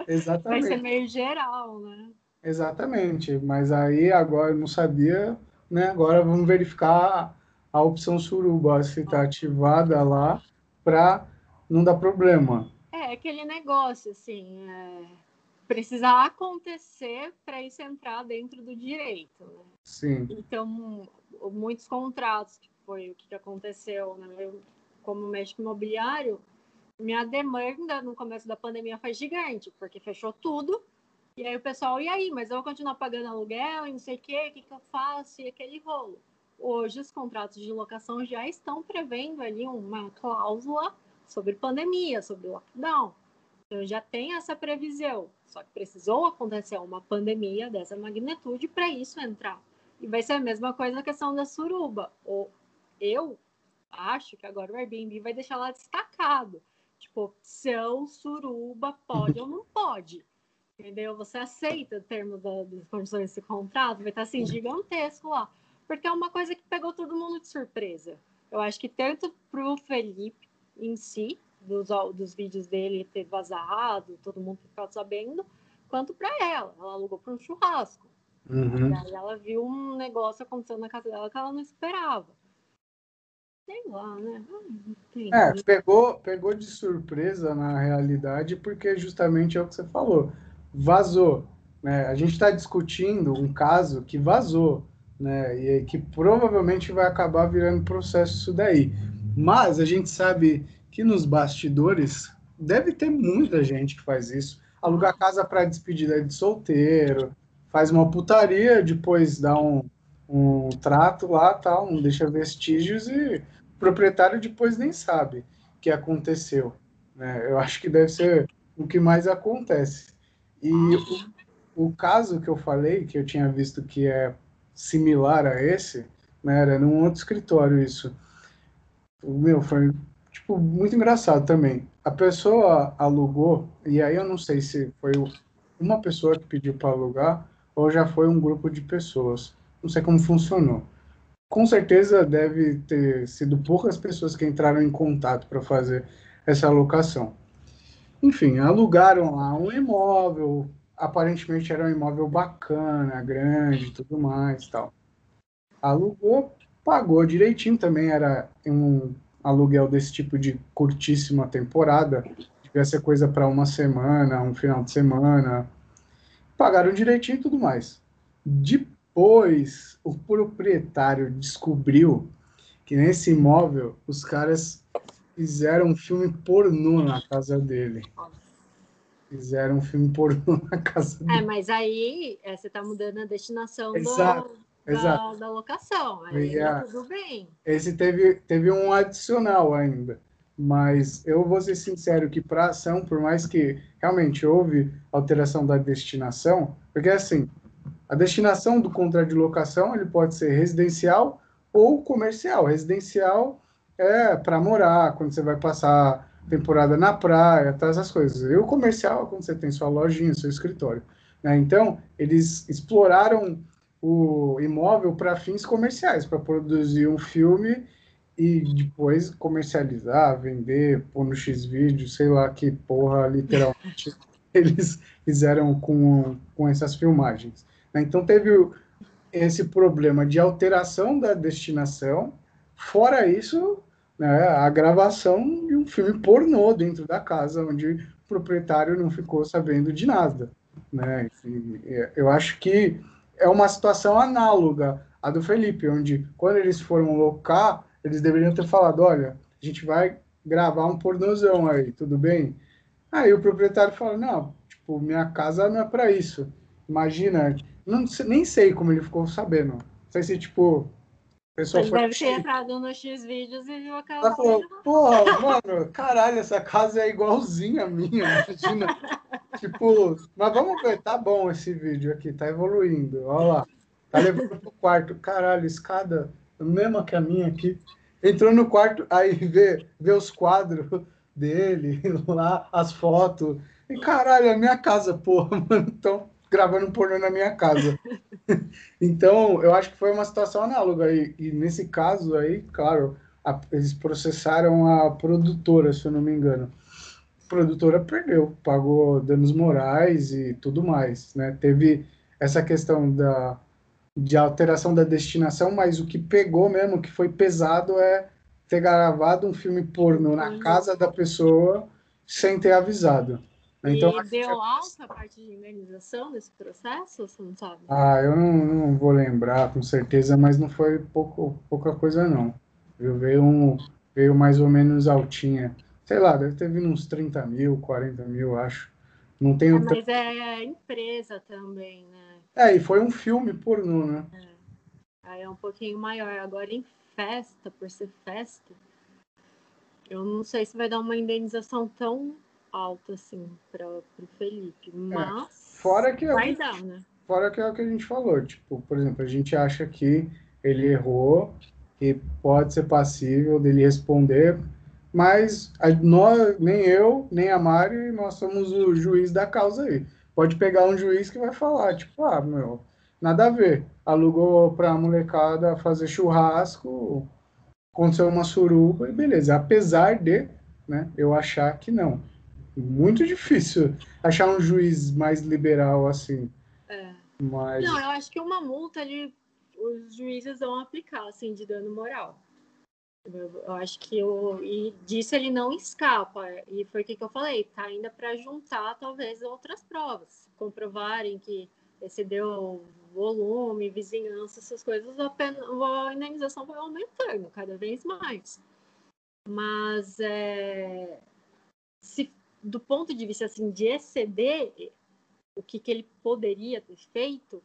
[SPEAKER 1] exatamente.
[SPEAKER 2] Vai ser meio geral, né?
[SPEAKER 1] Exatamente, mas aí agora eu não sabia, né? Agora vamos verificar a opção suruba se está ativada lá para não dar problema.
[SPEAKER 2] É, aquele negócio, assim, é, precisa acontecer para isso entrar dentro do direito. Né?
[SPEAKER 1] Sim.
[SPEAKER 2] Então, muitos contratos, que foi o que aconteceu, né? Eu, como médico imobiliário, minha demanda no começo da pandemia foi gigante, porque fechou tudo. E aí o pessoal, e aí, mas eu vou continuar pagando aluguel e não sei o quê, o que, que eu faço? E aquele rolo. Hoje, os contratos de locação já estão prevendo ali uma cláusula sobre pandemia, sobre lockdown. Então já tem essa previsão. Só que precisou acontecer uma pandemia dessa magnitude para isso entrar. E vai ser a mesma coisa na questão da suruba. Ou eu acho que agora o Airbnb vai deixar lá destacado. Tipo, opção suruba pode ou não pode. Entendeu? Você aceita o termo das condições desse contrato, vai estar assim gigantesco lá. Porque é uma coisa que pegou todo mundo de surpresa. Eu acho que tanto para o Felipe em si, dos, dos vídeos dele ter vazado, todo mundo ficado sabendo, quanto para ela. Ela alugou para um churrasco.
[SPEAKER 1] Uhum.
[SPEAKER 2] Aí ela viu um negócio acontecendo na casa dela que ela não esperava. Sei lá, né?
[SPEAKER 1] Ah, é, pegou, pegou de surpresa na realidade, porque justamente é o que você falou. Vazou. né, a gente está discutindo um caso que vazou, né, e que provavelmente vai acabar virando processo isso daí. Mas a gente sabe que nos bastidores deve ter muita gente que faz isso. Alugar casa para despedida de solteiro, faz uma putaria, depois dá um, um trato lá, tal, não deixa vestígios e o proprietário depois nem sabe o que aconteceu. Né? Eu acho que deve ser o que mais acontece. E o, o caso que eu falei, que eu tinha visto que é similar a esse, né, era num outro escritório isso. Meu foi tipo muito engraçado também. A pessoa alugou e aí eu não sei se foi uma pessoa que pediu para alugar ou já foi um grupo de pessoas. Não sei como funcionou. Com certeza deve ter sido poucas pessoas que entraram em contato para fazer essa alocação. Enfim, alugaram lá um imóvel, aparentemente era um imóvel bacana, grande, tudo mais, tal. Alugou, pagou direitinho, também era um aluguel desse tipo de curtíssima temporada, devia ser coisa para uma semana, um final de semana. Pagaram direitinho e tudo mais. Depois, o proprietário descobriu que nesse imóvel os caras fizeram um filme pornô na casa dele. Fizeram um filme pornô na casa
[SPEAKER 2] é, dele. É, mas aí é, você está mudando a destinação Exato. Do da, da locação. Aí tá tudo bem.
[SPEAKER 1] Esse teve, teve um adicional ainda. Mas eu vou ser sincero que para ação, por mais que realmente houve alteração da destinação, porque assim, a destinação do contrato de locação ele pode ser residencial ou comercial. Residencial é para morar, quando você vai passar temporada na praia, tá, essas coisas. E o comercial é quando você tem sua lojinha, seu escritório. Né? Então, eles exploraram o imóvel para fins comerciais, para produzir um filme e depois comercializar, vender, pôr no X-Vídeo, sei lá que porra, literalmente, eles fizeram com, com essas filmagens. Né? Então teve esse problema de alteração da destinação, fora isso, né, a gravação de um filme pornô dentro da casa, onde o proprietário não ficou sabendo de nada. Né? E, eu acho que é uma situação análoga à do Felipe, onde quando eles foram locar, eles deveriam ter falado, olha, a gente vai gravar um pornozão aí, tudo bem? Aí o proprietário fala, não, tipo, minha casa não é para isso. Imagina, não, nem sei como ele ficou sabendo. Não sei se, tipo,
[SPEAKER 2] pessoa Ele deve ter entrado no X vídeos e viu a casa. Ela falou,
[SPEAKER 1] porra, mano, caralho, essa casa é igualzinha a minha, imagina. tipo, mas vamos ver, tá bom esse vídeo aqui, tá evoluindo, olha lá. Tá levando pro quarto, caralho, escada, mesma que a minha aqui. Entrou no quarto, aí vê, vê os quadros dele lá, as fotos. E caralho, a minha casa, porra, mano. Então, gravando pornô na minha casa. então, eu acho que foi uma situação análoga. E, e nesse caso aí, claro, a, eles processaram a produtora, se eu não me engano. A produtora perdeu, pagou danos morais e tudo mais. Né? Teve essa questão da, de alteração da destinação, mas o que pegou mesmo, que foi pesado, é ter gravado um filme pornô na casa da pessoa sem ter avisado.
[SPEAKER 2] Então, e deu alta a parte de indenização desse processo, você não sabe?
[SPEAKER 1] Ah, eu não, não, vou lembrar com certeza, mas não foi pouco, pouca coisa não. Eu veio, um, veio mais ou menos altinha. Sei lá, deve ter vindo uns 30 mil, 40 mil, acho. Não tenho...
[SPEAKER 2] É, mas é empresa também, né?
[SPEAKER 1] É, e foi um filme pornô, né?
[SPEAKER 2] É. Aí é um pouquinho maior. Agora em festa, por ser festa, eu não sei se vai dar uma indenização tão alta, assim, para o Felipe. É, mas. É.
[SPEAKER 1] Fora que
[SPEAKER 2] vai é, dar, né?
[SPEAKER 1] Fora que é o que a gente falou. Tipo, por exemplo, a gente acha que ele errou e pode ser passível dele responder, mas a, nós, nem eu, nem a Mari, nós somos o juiz da causa aí. Pode pegar um juiz que vai falar, tipo, ah, meu, nada a ver. Alugou para a molecada fazer churrasco, aconteceu uma suruba e beleza. Apesar de né, eu achar que não muito difícil achar um juiz mais liberal assim.
[SPEAKER 2] É. Mas... Não, eu acho que uma multa ali os juízes vão aplicar, assim, de dano moral. Eu acho que o e disso ele não escapa. E foi o que, que eu falei, tá ainda para juntar talvez outras provas, comprovarem que excedeu volume, vizinhança, essas coisas, a, pena, a indenização vai aumentando cada vez mais. Mas é, se, do ponto de vista assim, de exceder o que, que ele poderia ter feito,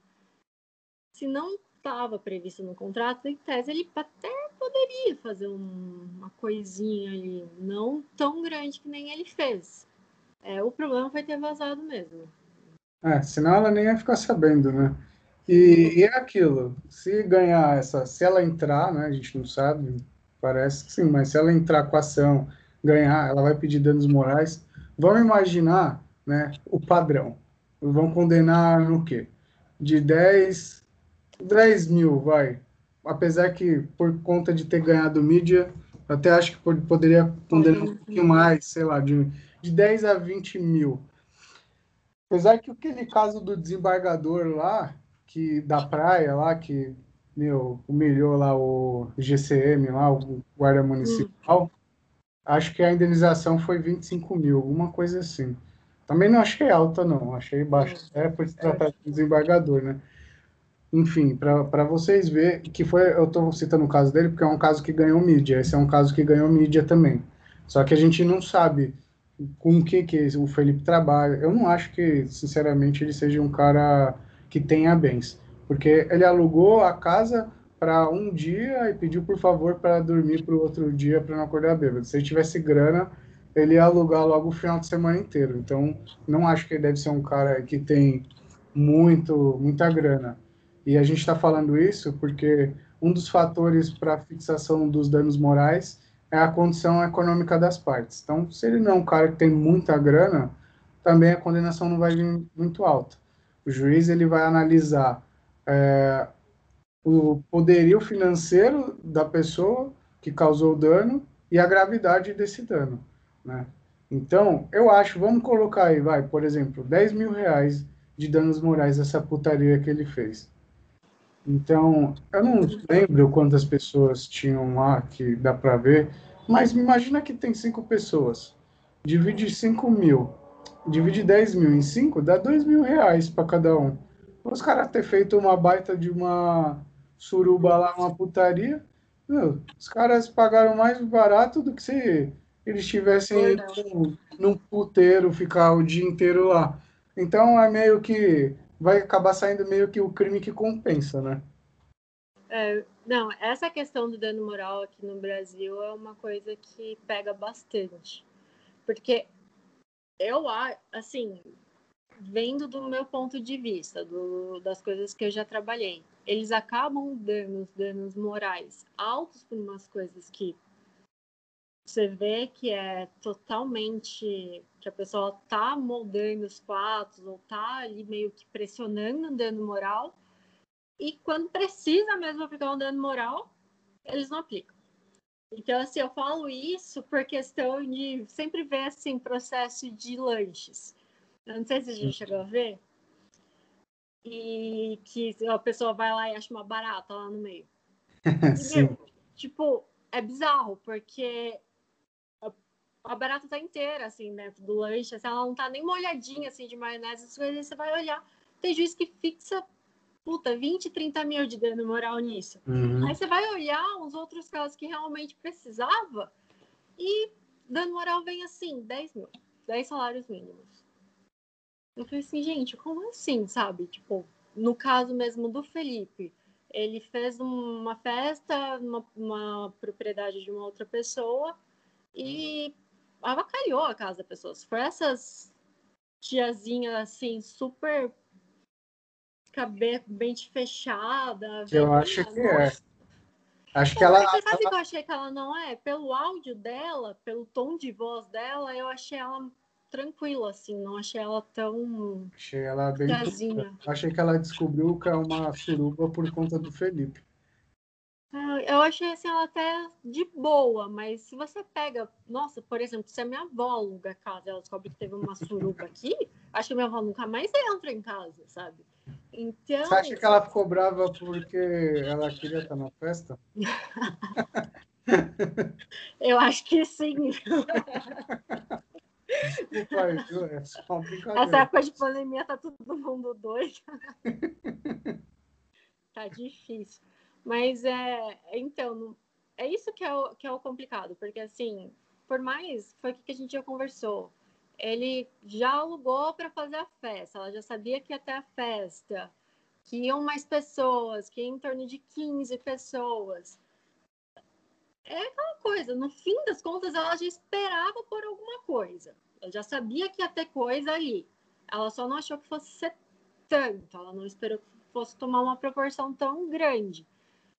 [SPEAKER 2] se não estava previsto no contrato, em tese ele até poderia fazer um, uma coisinha ali, não tão grande que nem ele fez. É, o problema foi ter vazado mesmo.
[SPEAKER 1] É, senão ela nem ia ficar sabendo, né? E, e é aquilo, se ganhar essa, se ela entrar, né, a gente não sabe, parece que sim, mas se ela entrar com a ação, ganhar, ela vai pedir danos morais. Vamos imaginar, né, o padrão. Vão condenar no quê? De 10, 10 mil, vai. Apesar que, por conta de ter ganhado mídia, até acho que poderia condenar um pouquinho mais, sei lá, de, de 10 a 20 mil. Apesar que aquele caso do desembargador lá, que da praia lá, que meu, humilhou lá o GCM, lá, o guarda municipal, hum. Acho que a indenização foi 25 mil, alguma coisa assim. Também não achei alta, não, achei baixa. É por se tratar de desembargador, né? Enfim, para vocês ver que foi, eu estou citando o caso dele porque é um caso que ganhou mídia, esse é um caso que ganhou mídia também. Só que a gente não sabe com o que, que o Felipe trabalha. Eu não acho que, sinceramente, ele seja um cara que tenha bens, porque ele alugou a casa para um dia e pediu por favor para dormir para o outro dia para não acordar bêbado. Se ele tivesse grana, ele ia alugar logo o final de semana inteiro. Então, não acho que ele deve ser um cara que tem muito, muita grana. E a gente está falando isso porque um dos fatores para fixação dos danos morais é a condição econômica das partes. Então, se ele não é um cara que tem muita grana, também a condenação não vai vir muito alta. O juiz ele vai analisar é, o poderio financeiro da pessoa que causou o dano e a gravidade desse dano, né? Então, eu acho, vamos colocar aí, vai, por exemplo, 10 mil reais de danos morais essa putaria que ele fez. Então, eu não lembro quantas pessoas tinham lá, que dá para ver, mas imagina que tem cinco pessoas. Divide 5 mil, divide 10 mil em 5, dá 2 mil reais para cada um. Os caras ter feito uma baita de uma suruba lá, uma putaria, meu, os caras pagaram mais barato do que se eles tivessem ido num puteiro, ficar o dia inteiro lá. Então é meio que vai acabar saindo meio que o crime que compensa, né?
[SPEAKER 2] É, não, essa questão do dano moral aqui no Brasil é uma coisa que pega bastante. Porque eu, assim, vendo do meu ponto de vista, do, das coisas que eu já trabalhei, eles acabam dando danos morais altos por umas coisas que você vê que é totalmente que a pessoa tá moldando os fatos ou tá ali meio que pressionando o dano moral. E quando precisa mesmo aplicar um dano moral eles não aplicam. Então assim eu falo isso por questão de sempre ver assim processo de lanches eu não sei se a gente chegou a ver e que a pessoa vai lá e acha uma barata lá no meio
[SPEAKER 1] Sim.
[SPEAKER 2] tipo é bizarro porque a barata tá inteira, assim, dentro do lanche, assim, ela não tá nem molhadinha, assim, de maionese, você vai olhar, tem juiz que fixa, puta, 20, 30 mil de dano moral nisso.
[SPEAKER 1] Uhum.
[SPEAKER 2] Aí você vai olhar os outros casos que realmente precisava e dano moral vem assim, 10 mil, 10 salários mínimos. Eu falei assim, gente, como assim, sabe? Tipo, no caso mesmo do Felipe, ele fez uma festa numa uma propriedade de uma outra pessoa e avacalhou a casa da pessoa. Se for essas tiazinhas assim, super cabelo fechada.
[SPEAKER 1] Eu acho que é. Acho que ela.
[SPEAKER 2] Você sabe ela... que eu achei que ela não é? Pelo áudio dela, pelo tom de voz dela, eu achei ela tranquila, assim, não achei ela tão.
[SPEAKER 1] Achei ela bem. Achei que ela descobriu que é uma suruba por conta do Felipe.
[SPEAKER 2] Ah, eu achei assim, ela até de boa, mas se você pega, nossa, por exemplo, se a minha avó aluga casa ela descobre que teve uma suruba aqui, acho que a minha avó nunca mais entra em casa, sabe? Então.
[SPEAKER 1] Você acha que ela ficou brava porque ela queria estar na festa?
[SPEAKER 2] Eu acho que sim.
[SPEAKER 1] é só brincadeira.
[SPEAKER 2] Essa época de pandemia tá todo mundo doido. tá difícil. Mas é, então, é isso que é o, que é o complicado, porque assim, por mais foi o que a gente já conversou. Ele já alugou para fazer a festa, ela já sabia que ia ter a festa, que iam mais pessoas, que em torno de 15 pessoas. É aquela coisa, no fim das contas, ela já esperava por alguma coisa. Ela já sabia que ia ter coisa ali. Ela só não achou que fosse ser tanto, ela não esperou que fosse tomar uma proporção tão grande.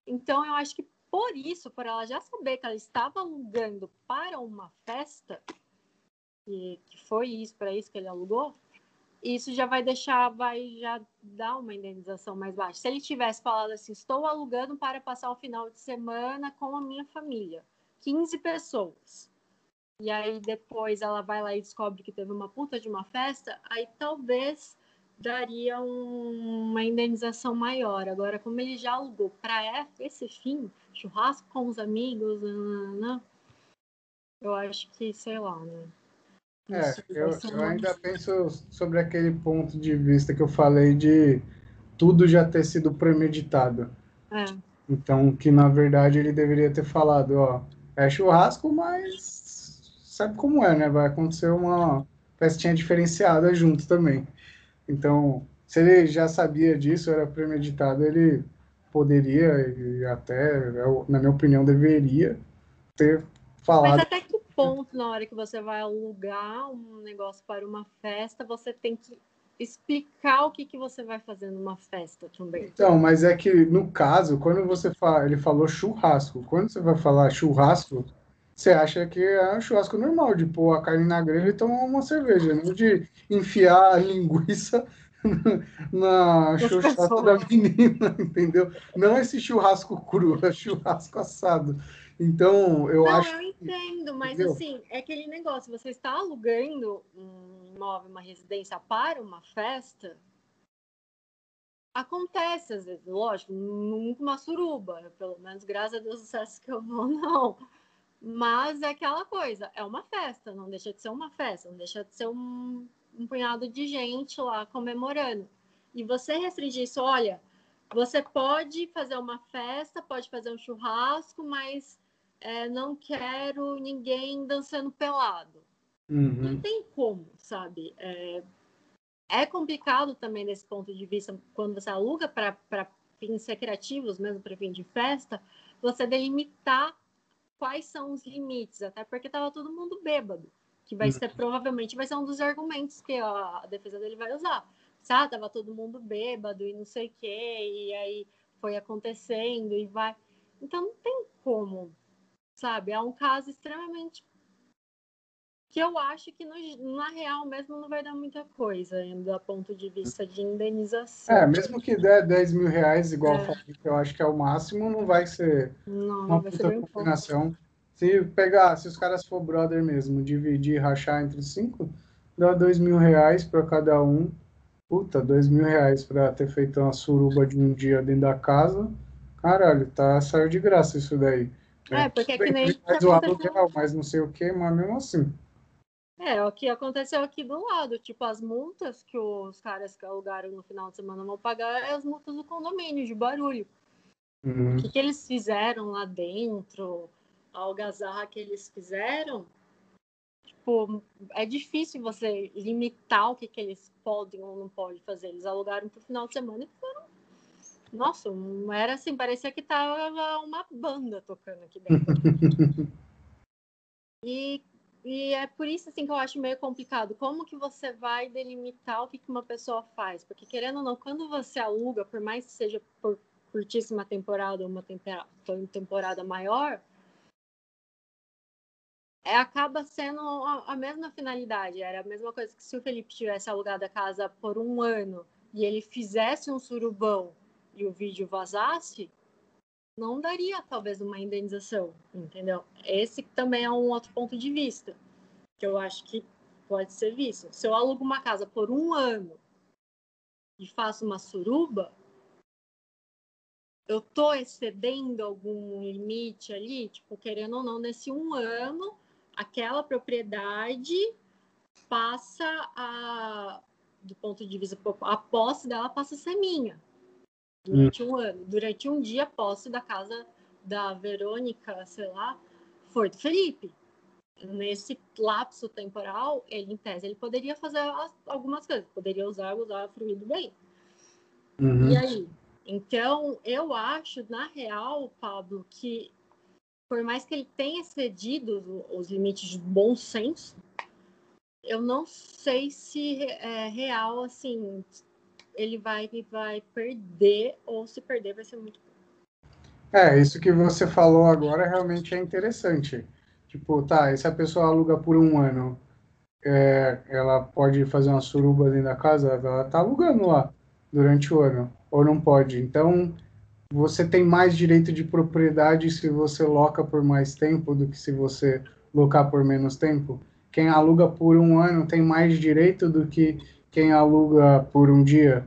[SPEAKER 2] Então, eu acho que por isso, por ela já saber que ela estava alugando para uma festa, e que foi isso, para isso que ele alugou, isso já vai deixar, vai já dar uma indenização mais baixa. Se ele tivesse falado assim, estou alugando para passar o final de semana com a minha família, 15 pessoas. E aí depois ela vai lá e descobre que teve uma puta de uma festa, aí talvez daria um, uma indenização maior. Agora, como ele já alugou para esse fim, churrasco com os amigos, né? eu acho que, sei lá, né?
[SPEAKER 1] É, eu, eu ainda penso sobre aquele ponto de vista que eu falei de tudo já ter sido premeditado.
[SPEAKER 2] É.
[SPEAKER 1] Então, que na verdade ele deveria ter falado, ó, é churrasco, mas sabe como é, né? Vai acontecer uma festinha diferenciada junto também. Então, se ele já sabia disso, era premeditado, ele poderia e até, na minha opinião, deveria ter falado.
[SPEAKER 2] Mas até ponto, na hora que você vai alugar um negócio para uma festa, você tem que explicar o que, que você vai fazer numa festa também.
[SPEAKER 1] Então, mas é que no caso, quando você fala, ele falou churrasco, quando você vai falar churrasco, você acha que é um churrasco normal, de pôr a carne na grelha e tomar uma cerveja, não de enfiar a linguiça na churrasco da menina, entendeu? Não esse churrasco cru, é churrasco assado. Então, eu
[SPEAKER 2] não,
[SPEAKER 1] acho.
[SPEAKER 2] eu entendo, mas entendeu? assim, é aquele negócio: você está alugando um imóvel, uma residência para uma festa. Acontece às vezes, lógico, nunca uma suruba, pelo menos graças a Deus, sucesso que eu vou, não. Mas é aquela coisa, é uma festa, não deixa de ser uma festa, não deixa de ser um, um punhado de gente lá comemorando. E você restringir isso, olha, você pode fazer uma festa, pode fazer um churrasco, mas é, não quero ninguém dançando pelado.
[SPEAKER 1] Uhum.
[SPEAKER 2] Não tem como, sabe? É, é, complicado também desse ponto de vista, quando você aluga para fins recreativos, mesmo para fim de festa, você delimitar quais são os limites, até porque estava todo mundo bêbado, que vai ser uhum. provavelmente vai ser um dos argumentos que a defesa dele vai usar. Sabe, tava todo mundo bêbado e não sei o quê, e aí foi acontecendo e vai. Então não tem como, sabe? É um caso extremamente que eu acho que no, na real mesmo não vai dar muita coisa, do ponto de vista de indenização.
[SPEAKER 1] É, mesmo que der 10 mil reais, igual é. que eu acho que é o máximo, não vai ser
[SPEAKER 2] não,
[SPEAKER 1] uma
[SPEAKER 2] vai
[SPEAKER 1] puta combinação. Se pegar, se os caras for brother mesmo, dividir, rachar entre cinco, dá 2 mil reais para cada um. Puta, 2 mil reais para ter feito uma suruba de um dia dentro da casa. Caralho, tá saiu de graça isso daí.
[SPEAKER 2] É, porque é que nem.
[SPEAKER 1] Mas o aluguel, mas não sei o que, mas mesmo assim.
[SPEAKER 2] É, o que aconteceu aqui do lado, tipo, as multas que os caras que alugaram no final de semana vão pagar é as multas do condomínio, de barulho.
[SPEAKER 1] Uhum.
[SPEAKER 2] O que, que eles fizeram lá dentro, a algazarra que eles fizeram, tipo, é difícil você limitar o que, que eles podem ou não podem fazer. Eles alugaram pro final de semana e foram. Nossa, era assim, parecia que tava uma banda tocando aqui dentro. e e é por isso assim que eu acho meio complicado. Como que você vai delimitar o que, que uma pessoa faz? Porque querendo ou não, quando você aluga, por mais que seja por curtíssima temporada ou uma temporada, temporada maior, é, acaba sendo a, a, mesma finalidade. Era a mesma coisa que se o Felipe tivesse alugado a casa por um ano e ele fizesse um surubão e o vídeo vazasse, não daria talvez uma indenização, entendeu? Esse também é um outro ponto de vista que eu acho que pode ser visto. Se eu alugo uma casa por um ano e faço uma suruba, eu tô excedendo algum limite ali, tipo, querendo ou não, nesse um ano, aquela propriedade passa a, do ponto de vista, a posse dela passa a ser minha durante hum. um ano. Durante um dia, posse da casa da Verônica, sei lá, foi do Felipe. Nesse lapso temporal, ele, em tese, ele poderia fazer algumas coisas, poderia usar, usar fluido bem. Uhum. E aí? Então, eu acho, na real, Pablo, que por mais que ele tenha excedido os limites de bom senso, eu não sei se é real, assim, ele vai, vai perder, ou se perder vai ser muito
[SPEAKER 1] é, isso que você falou agora realmente é interessante. Tipo, tá, e se a pessoa aluga por um ano, é, ela pode fazer uma suruba dentro da casa, ela tá alugando lá durante o ano, ou não pode. Então, você tem mais direito de propriedade se você loca por mais tempo do que se você locar por menos tempo. Quem aluga por um ano tem mais direito do que quem aluga por um dia.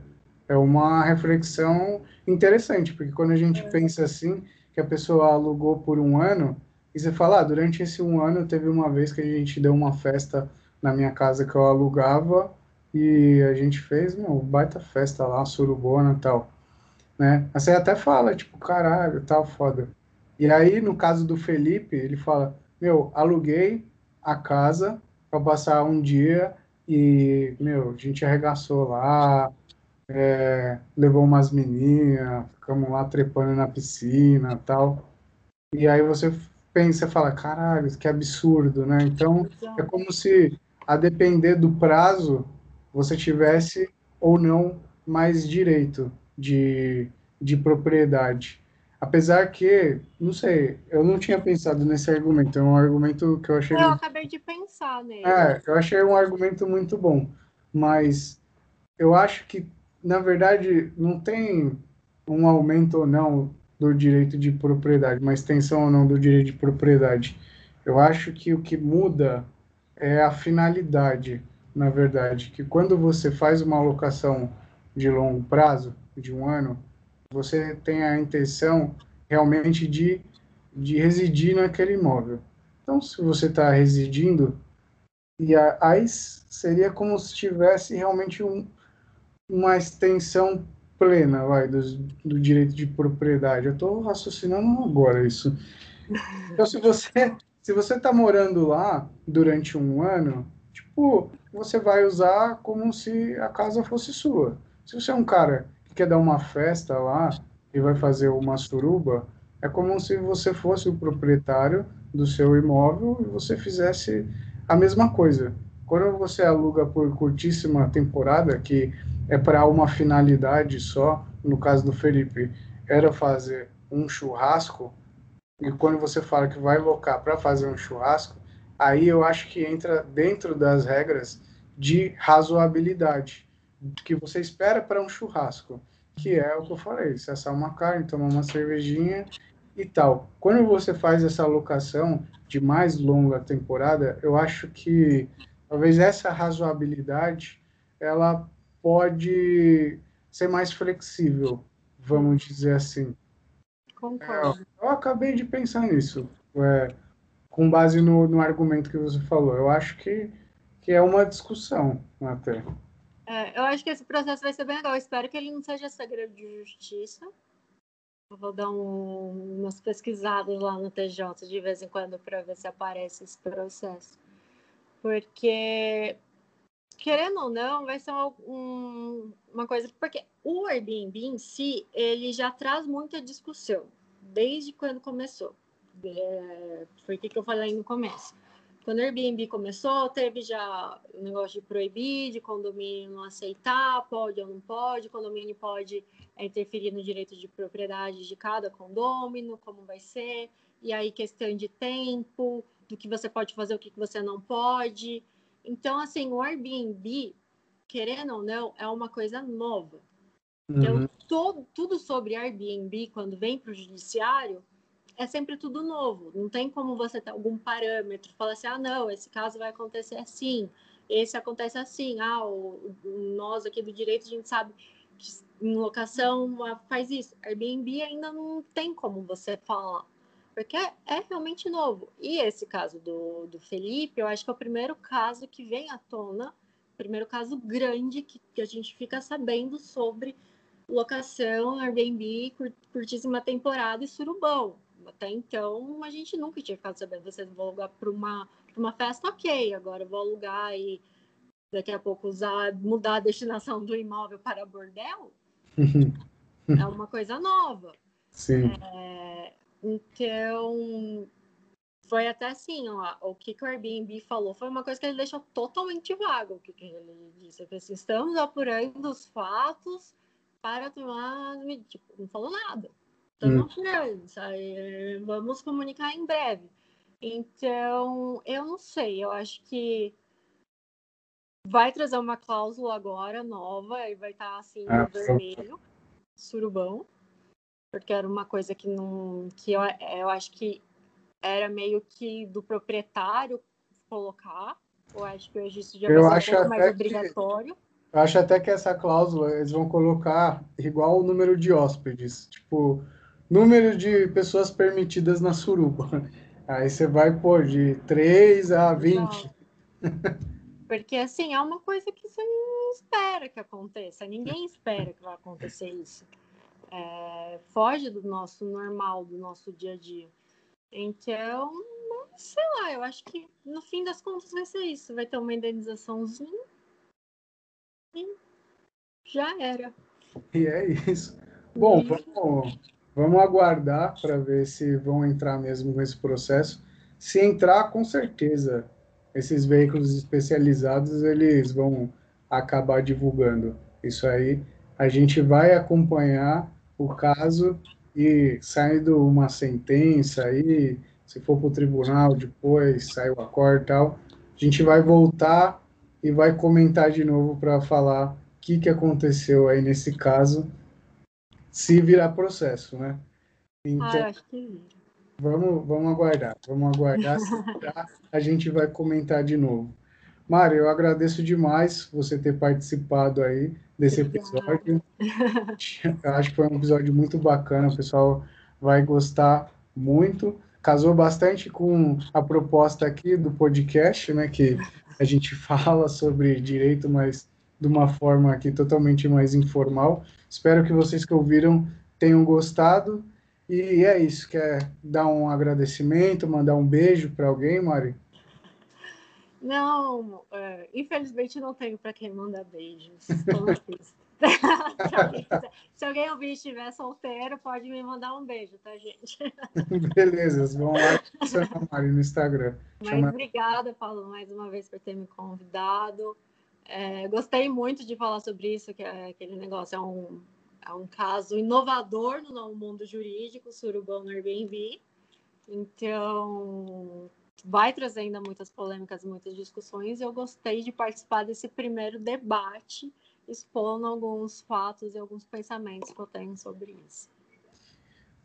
[SPEAKER 1] É uma reflexão interessante, porque quando a gente é. pensa assim, que a pessoa alugou por um ano, e você fala, ah, durante esse um ano teve uma vez que a gente deu uma festa na minha casa que eu alugava, e a gente fez, uma baita festa lá, surubona e tal, né? Aí você até fala, tipo, caralho, tal, foda. E aí, no caso do Felipe, ele fala, meu, aluguei a casa para passar um dia e, meu, a gente arregaçou lá, é, levou umas meninas, ficamos lá trepando na piscina tal. E aí você pensa, fala, caralho, que absurdo, né? Então, é como se, a depender do prazo, você tivesse ou não mais direito de, de propriedade. Apesar que, não sei, eu não tinha pensado nesse argumento, é um argumento que eu achei...
[SPEAKER 2] Eu acabei de pensar nele.
[SPEAKER 1] É, eu achei um argumento muito bom, mas eu acho que na verdade, não tem um aumento ou não do direito de propriedade, uma extensão ou não do direito de propriedade. Eu acho que o que muda é a finalidade, na verdade, que quando você faz uma alocação de longo prazo, de um ano, você tem a intenção realmente de, de residir naquele imóvel. Então, se você está residindo, e aí seria como se tivesse realmente um, uma extensão plena vai, do, do direito de propriedade. Eu estou raciocinando agora isso. Então, se você se você está morando lá durante um ano, tipo, você vai usar como se a casa fosse sua. Se você é um cara quer dar uma festa lá e vai fazer uma suruba, é como se você fosse o proprietário do seu imóvel e você fizesse a mesma coisa. Quando você aluga por curtíssima temporada, que é para uma finalidade só, no caso do Felipe, era fazer um churrasco, e quando você fala que vai locar para fazer um churrasco, aí eu acho que entra dentro das regras de razoabilidade, que você espera para um churrasco, que é o que eu falei, se assar uma carne, tomar uma cervejinha e tal. Quando você faz essa alocação de mais longa temporada, eu acho que talvez essa razoabilidade ela pode ser mais flexível, vamos dizer assim.
[SPEAKER 2] Concordo.
[SPEAKER 1] É, eu acabei de pensar nisso, é, com base no, no argumento que você falou. Eu acho que, que é uma discussão até.
[SPEAKER 2] É, eu acho que esse processo vai ser bem legal. Eu espero que ele não seja segredo de justiça. Eu vou dar um, umas pesquisadas lá no TJ de vez em quando para ver se aparece esse processo. Porque querendo ou não, vai ser um, uma coisa. Porque o Airbnb em si, ele já traz muita discussão, desde quando começou. É, foi o que eu falei no começo. Quando o Airbnb começou, teve já o negócio de proibir, de condomínio não aceitar, pode ou não pode, condomínio pode é, interferir no direito de propriedade de cada condomínio, como vai ser, e aí questão de tempo, do que você pode fazer, o que você não pode. Então, assim, o Airbnb, querendo ou não, é uma coisa nova. Então, uhum. todo, tudo sobre Airbnb, quando vem para o judiciário, é sempre tudo novo. Não tem como você ter algum parâmetro, falar assim, ah, não, esse caso vai acontecer assim, esse acontece assim. Ah, o, nós aqui do direito, a gente sabe que em locação faz isso. Airbnb ainda não tem como você falar, porque é, é, realmente novo. E esse caso do, do Felipe, eu acho que é o primeiro caso que vem à tona, primeiro caso grande que, que a gente fica sabendo sobre locação, Airbnb, curtíssima temporada e surubão. Até então, a gente nunca tinha ficado sabendo. Vocês vão alugar para uma, uma festa, ok. Agora vou alugar e daqui a pouco usar, mudar a destinação do imóvel para bordel. é uma coisa nova.
[SPEAKER 1] Sim.
[SPEAKER 2] É, então, foi até assim, ó, o que, que o Airbnb falou foi uma coisa que ele deixou totalmente vago. O que, que ele disse? Ele disse, estamos apurando os fatos para tomar. Tipo, não falou nada. Estamos hum. apurando, sabe? vamos comunicar em breve. Então, eu não sei, eu acho que vai trazer uma cláusula agora nova e vai estar tá, assim ah, vermelho, surubão, porque era uma coisa que não que eu, eu acho que era meio que do proprietário colocar. Eu acho que hoje isso já vai ser um pouco mais obrigatório.
[SPEAKER 1] Que, eu acho até que essa cláusula eles vão colocar igual o número de hóspedes, tipo número de pessoas permitidas na suruba. Aí você vai pôr de 3 a 20.
[SPEAKER 2] Porque, assim, é uma coisa que você não espera que aconteça. Ninguém espera que vai acontecer isso. É, foge do nosso normal, do nosso dia a dia. Então, sei lá, eu acho que no fim das contas vai ser isso. Vai ter uma indenizaçãozinha e já era.
[SPEAKER 1] E é isso. Bom, vamos, vamos aguardar para ver se vão entrar mesmo nesse processo. Se entrar, com certeza esses veículos especializados eles vão acabar divulgando isso aí. A gente vai acompanhar o caso e saindo uma sentença aí, se for para o tribunal depois, sai o acordo e tal, a gente vai voltar e vai comentar de novo para falar o que, que aconteceu aí nesse caso, se virar processo, né?
[SPEAKER 2] Então, ah, acho que vira.
[SPEAKER 1] Vamos, vamos aguardar, vamos aguardar. a gente vai comentar de novo. Mário, eu agradeço demais você ter participado aí desse episódio. Eu acho que foi um episódio muito bacana, o pessoal vai gostar muito. Casou bastante com a proposta aqui do podcast, né, que a gente fala sobre direito, mas de uma forma aqui totalmente mais informal. Espero que vocês que ouviram tenham gostado e é isso. Quer dar um agradecimento, mandar um beijo para alguém, Mari?
[SPEAKER 2] Não, é, infelizmente não tenho para quem mandar beijos. se, alguém se alguém ouvir e estiver solteiro, pode me mandar um beijo, tá, gente?
[SPEAKER 1] Beleza, vamos lá Mari no Instagram.
[SPEAKER 2] Mas Chama... obrigada, Paulo, mais uma vez por ter me convidado. É, gostei muito de falar sobre isso, que é, aquele negócio é um é um caso inovador no mundo jurídico, surubão no Airbnb. Então, vai trazendo muitas polêmicas, muitas discussões. Eu gostei de participar desse primeiro debate, expondo alguns fatos e alguns pensamentos que eu tenho sobre isso.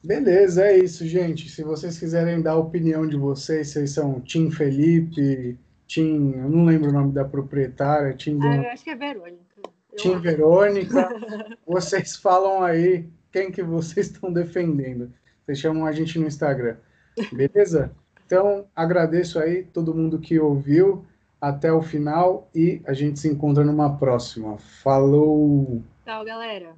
[SPEAKER 1] Beleza, é isso, gente. Se vocês quiserem dar a opinião de vocês, vocês são Tim Felipe, Tim, eu não lembro o nome da proprietária, Tim.
[SPEAKER 2] Ah, eu acho que é Verônica.
[SPEAKER 1] Tim Verônica, vocês falam aí quem que vocês estão defendendo. Vocês chamam a gente no Instagram, beleza? Então, agradeço aí todo mundo que ouviu até o final e a gente se encontra numa próxima. Falou!
[SPEAKER 2] Tchau, galera!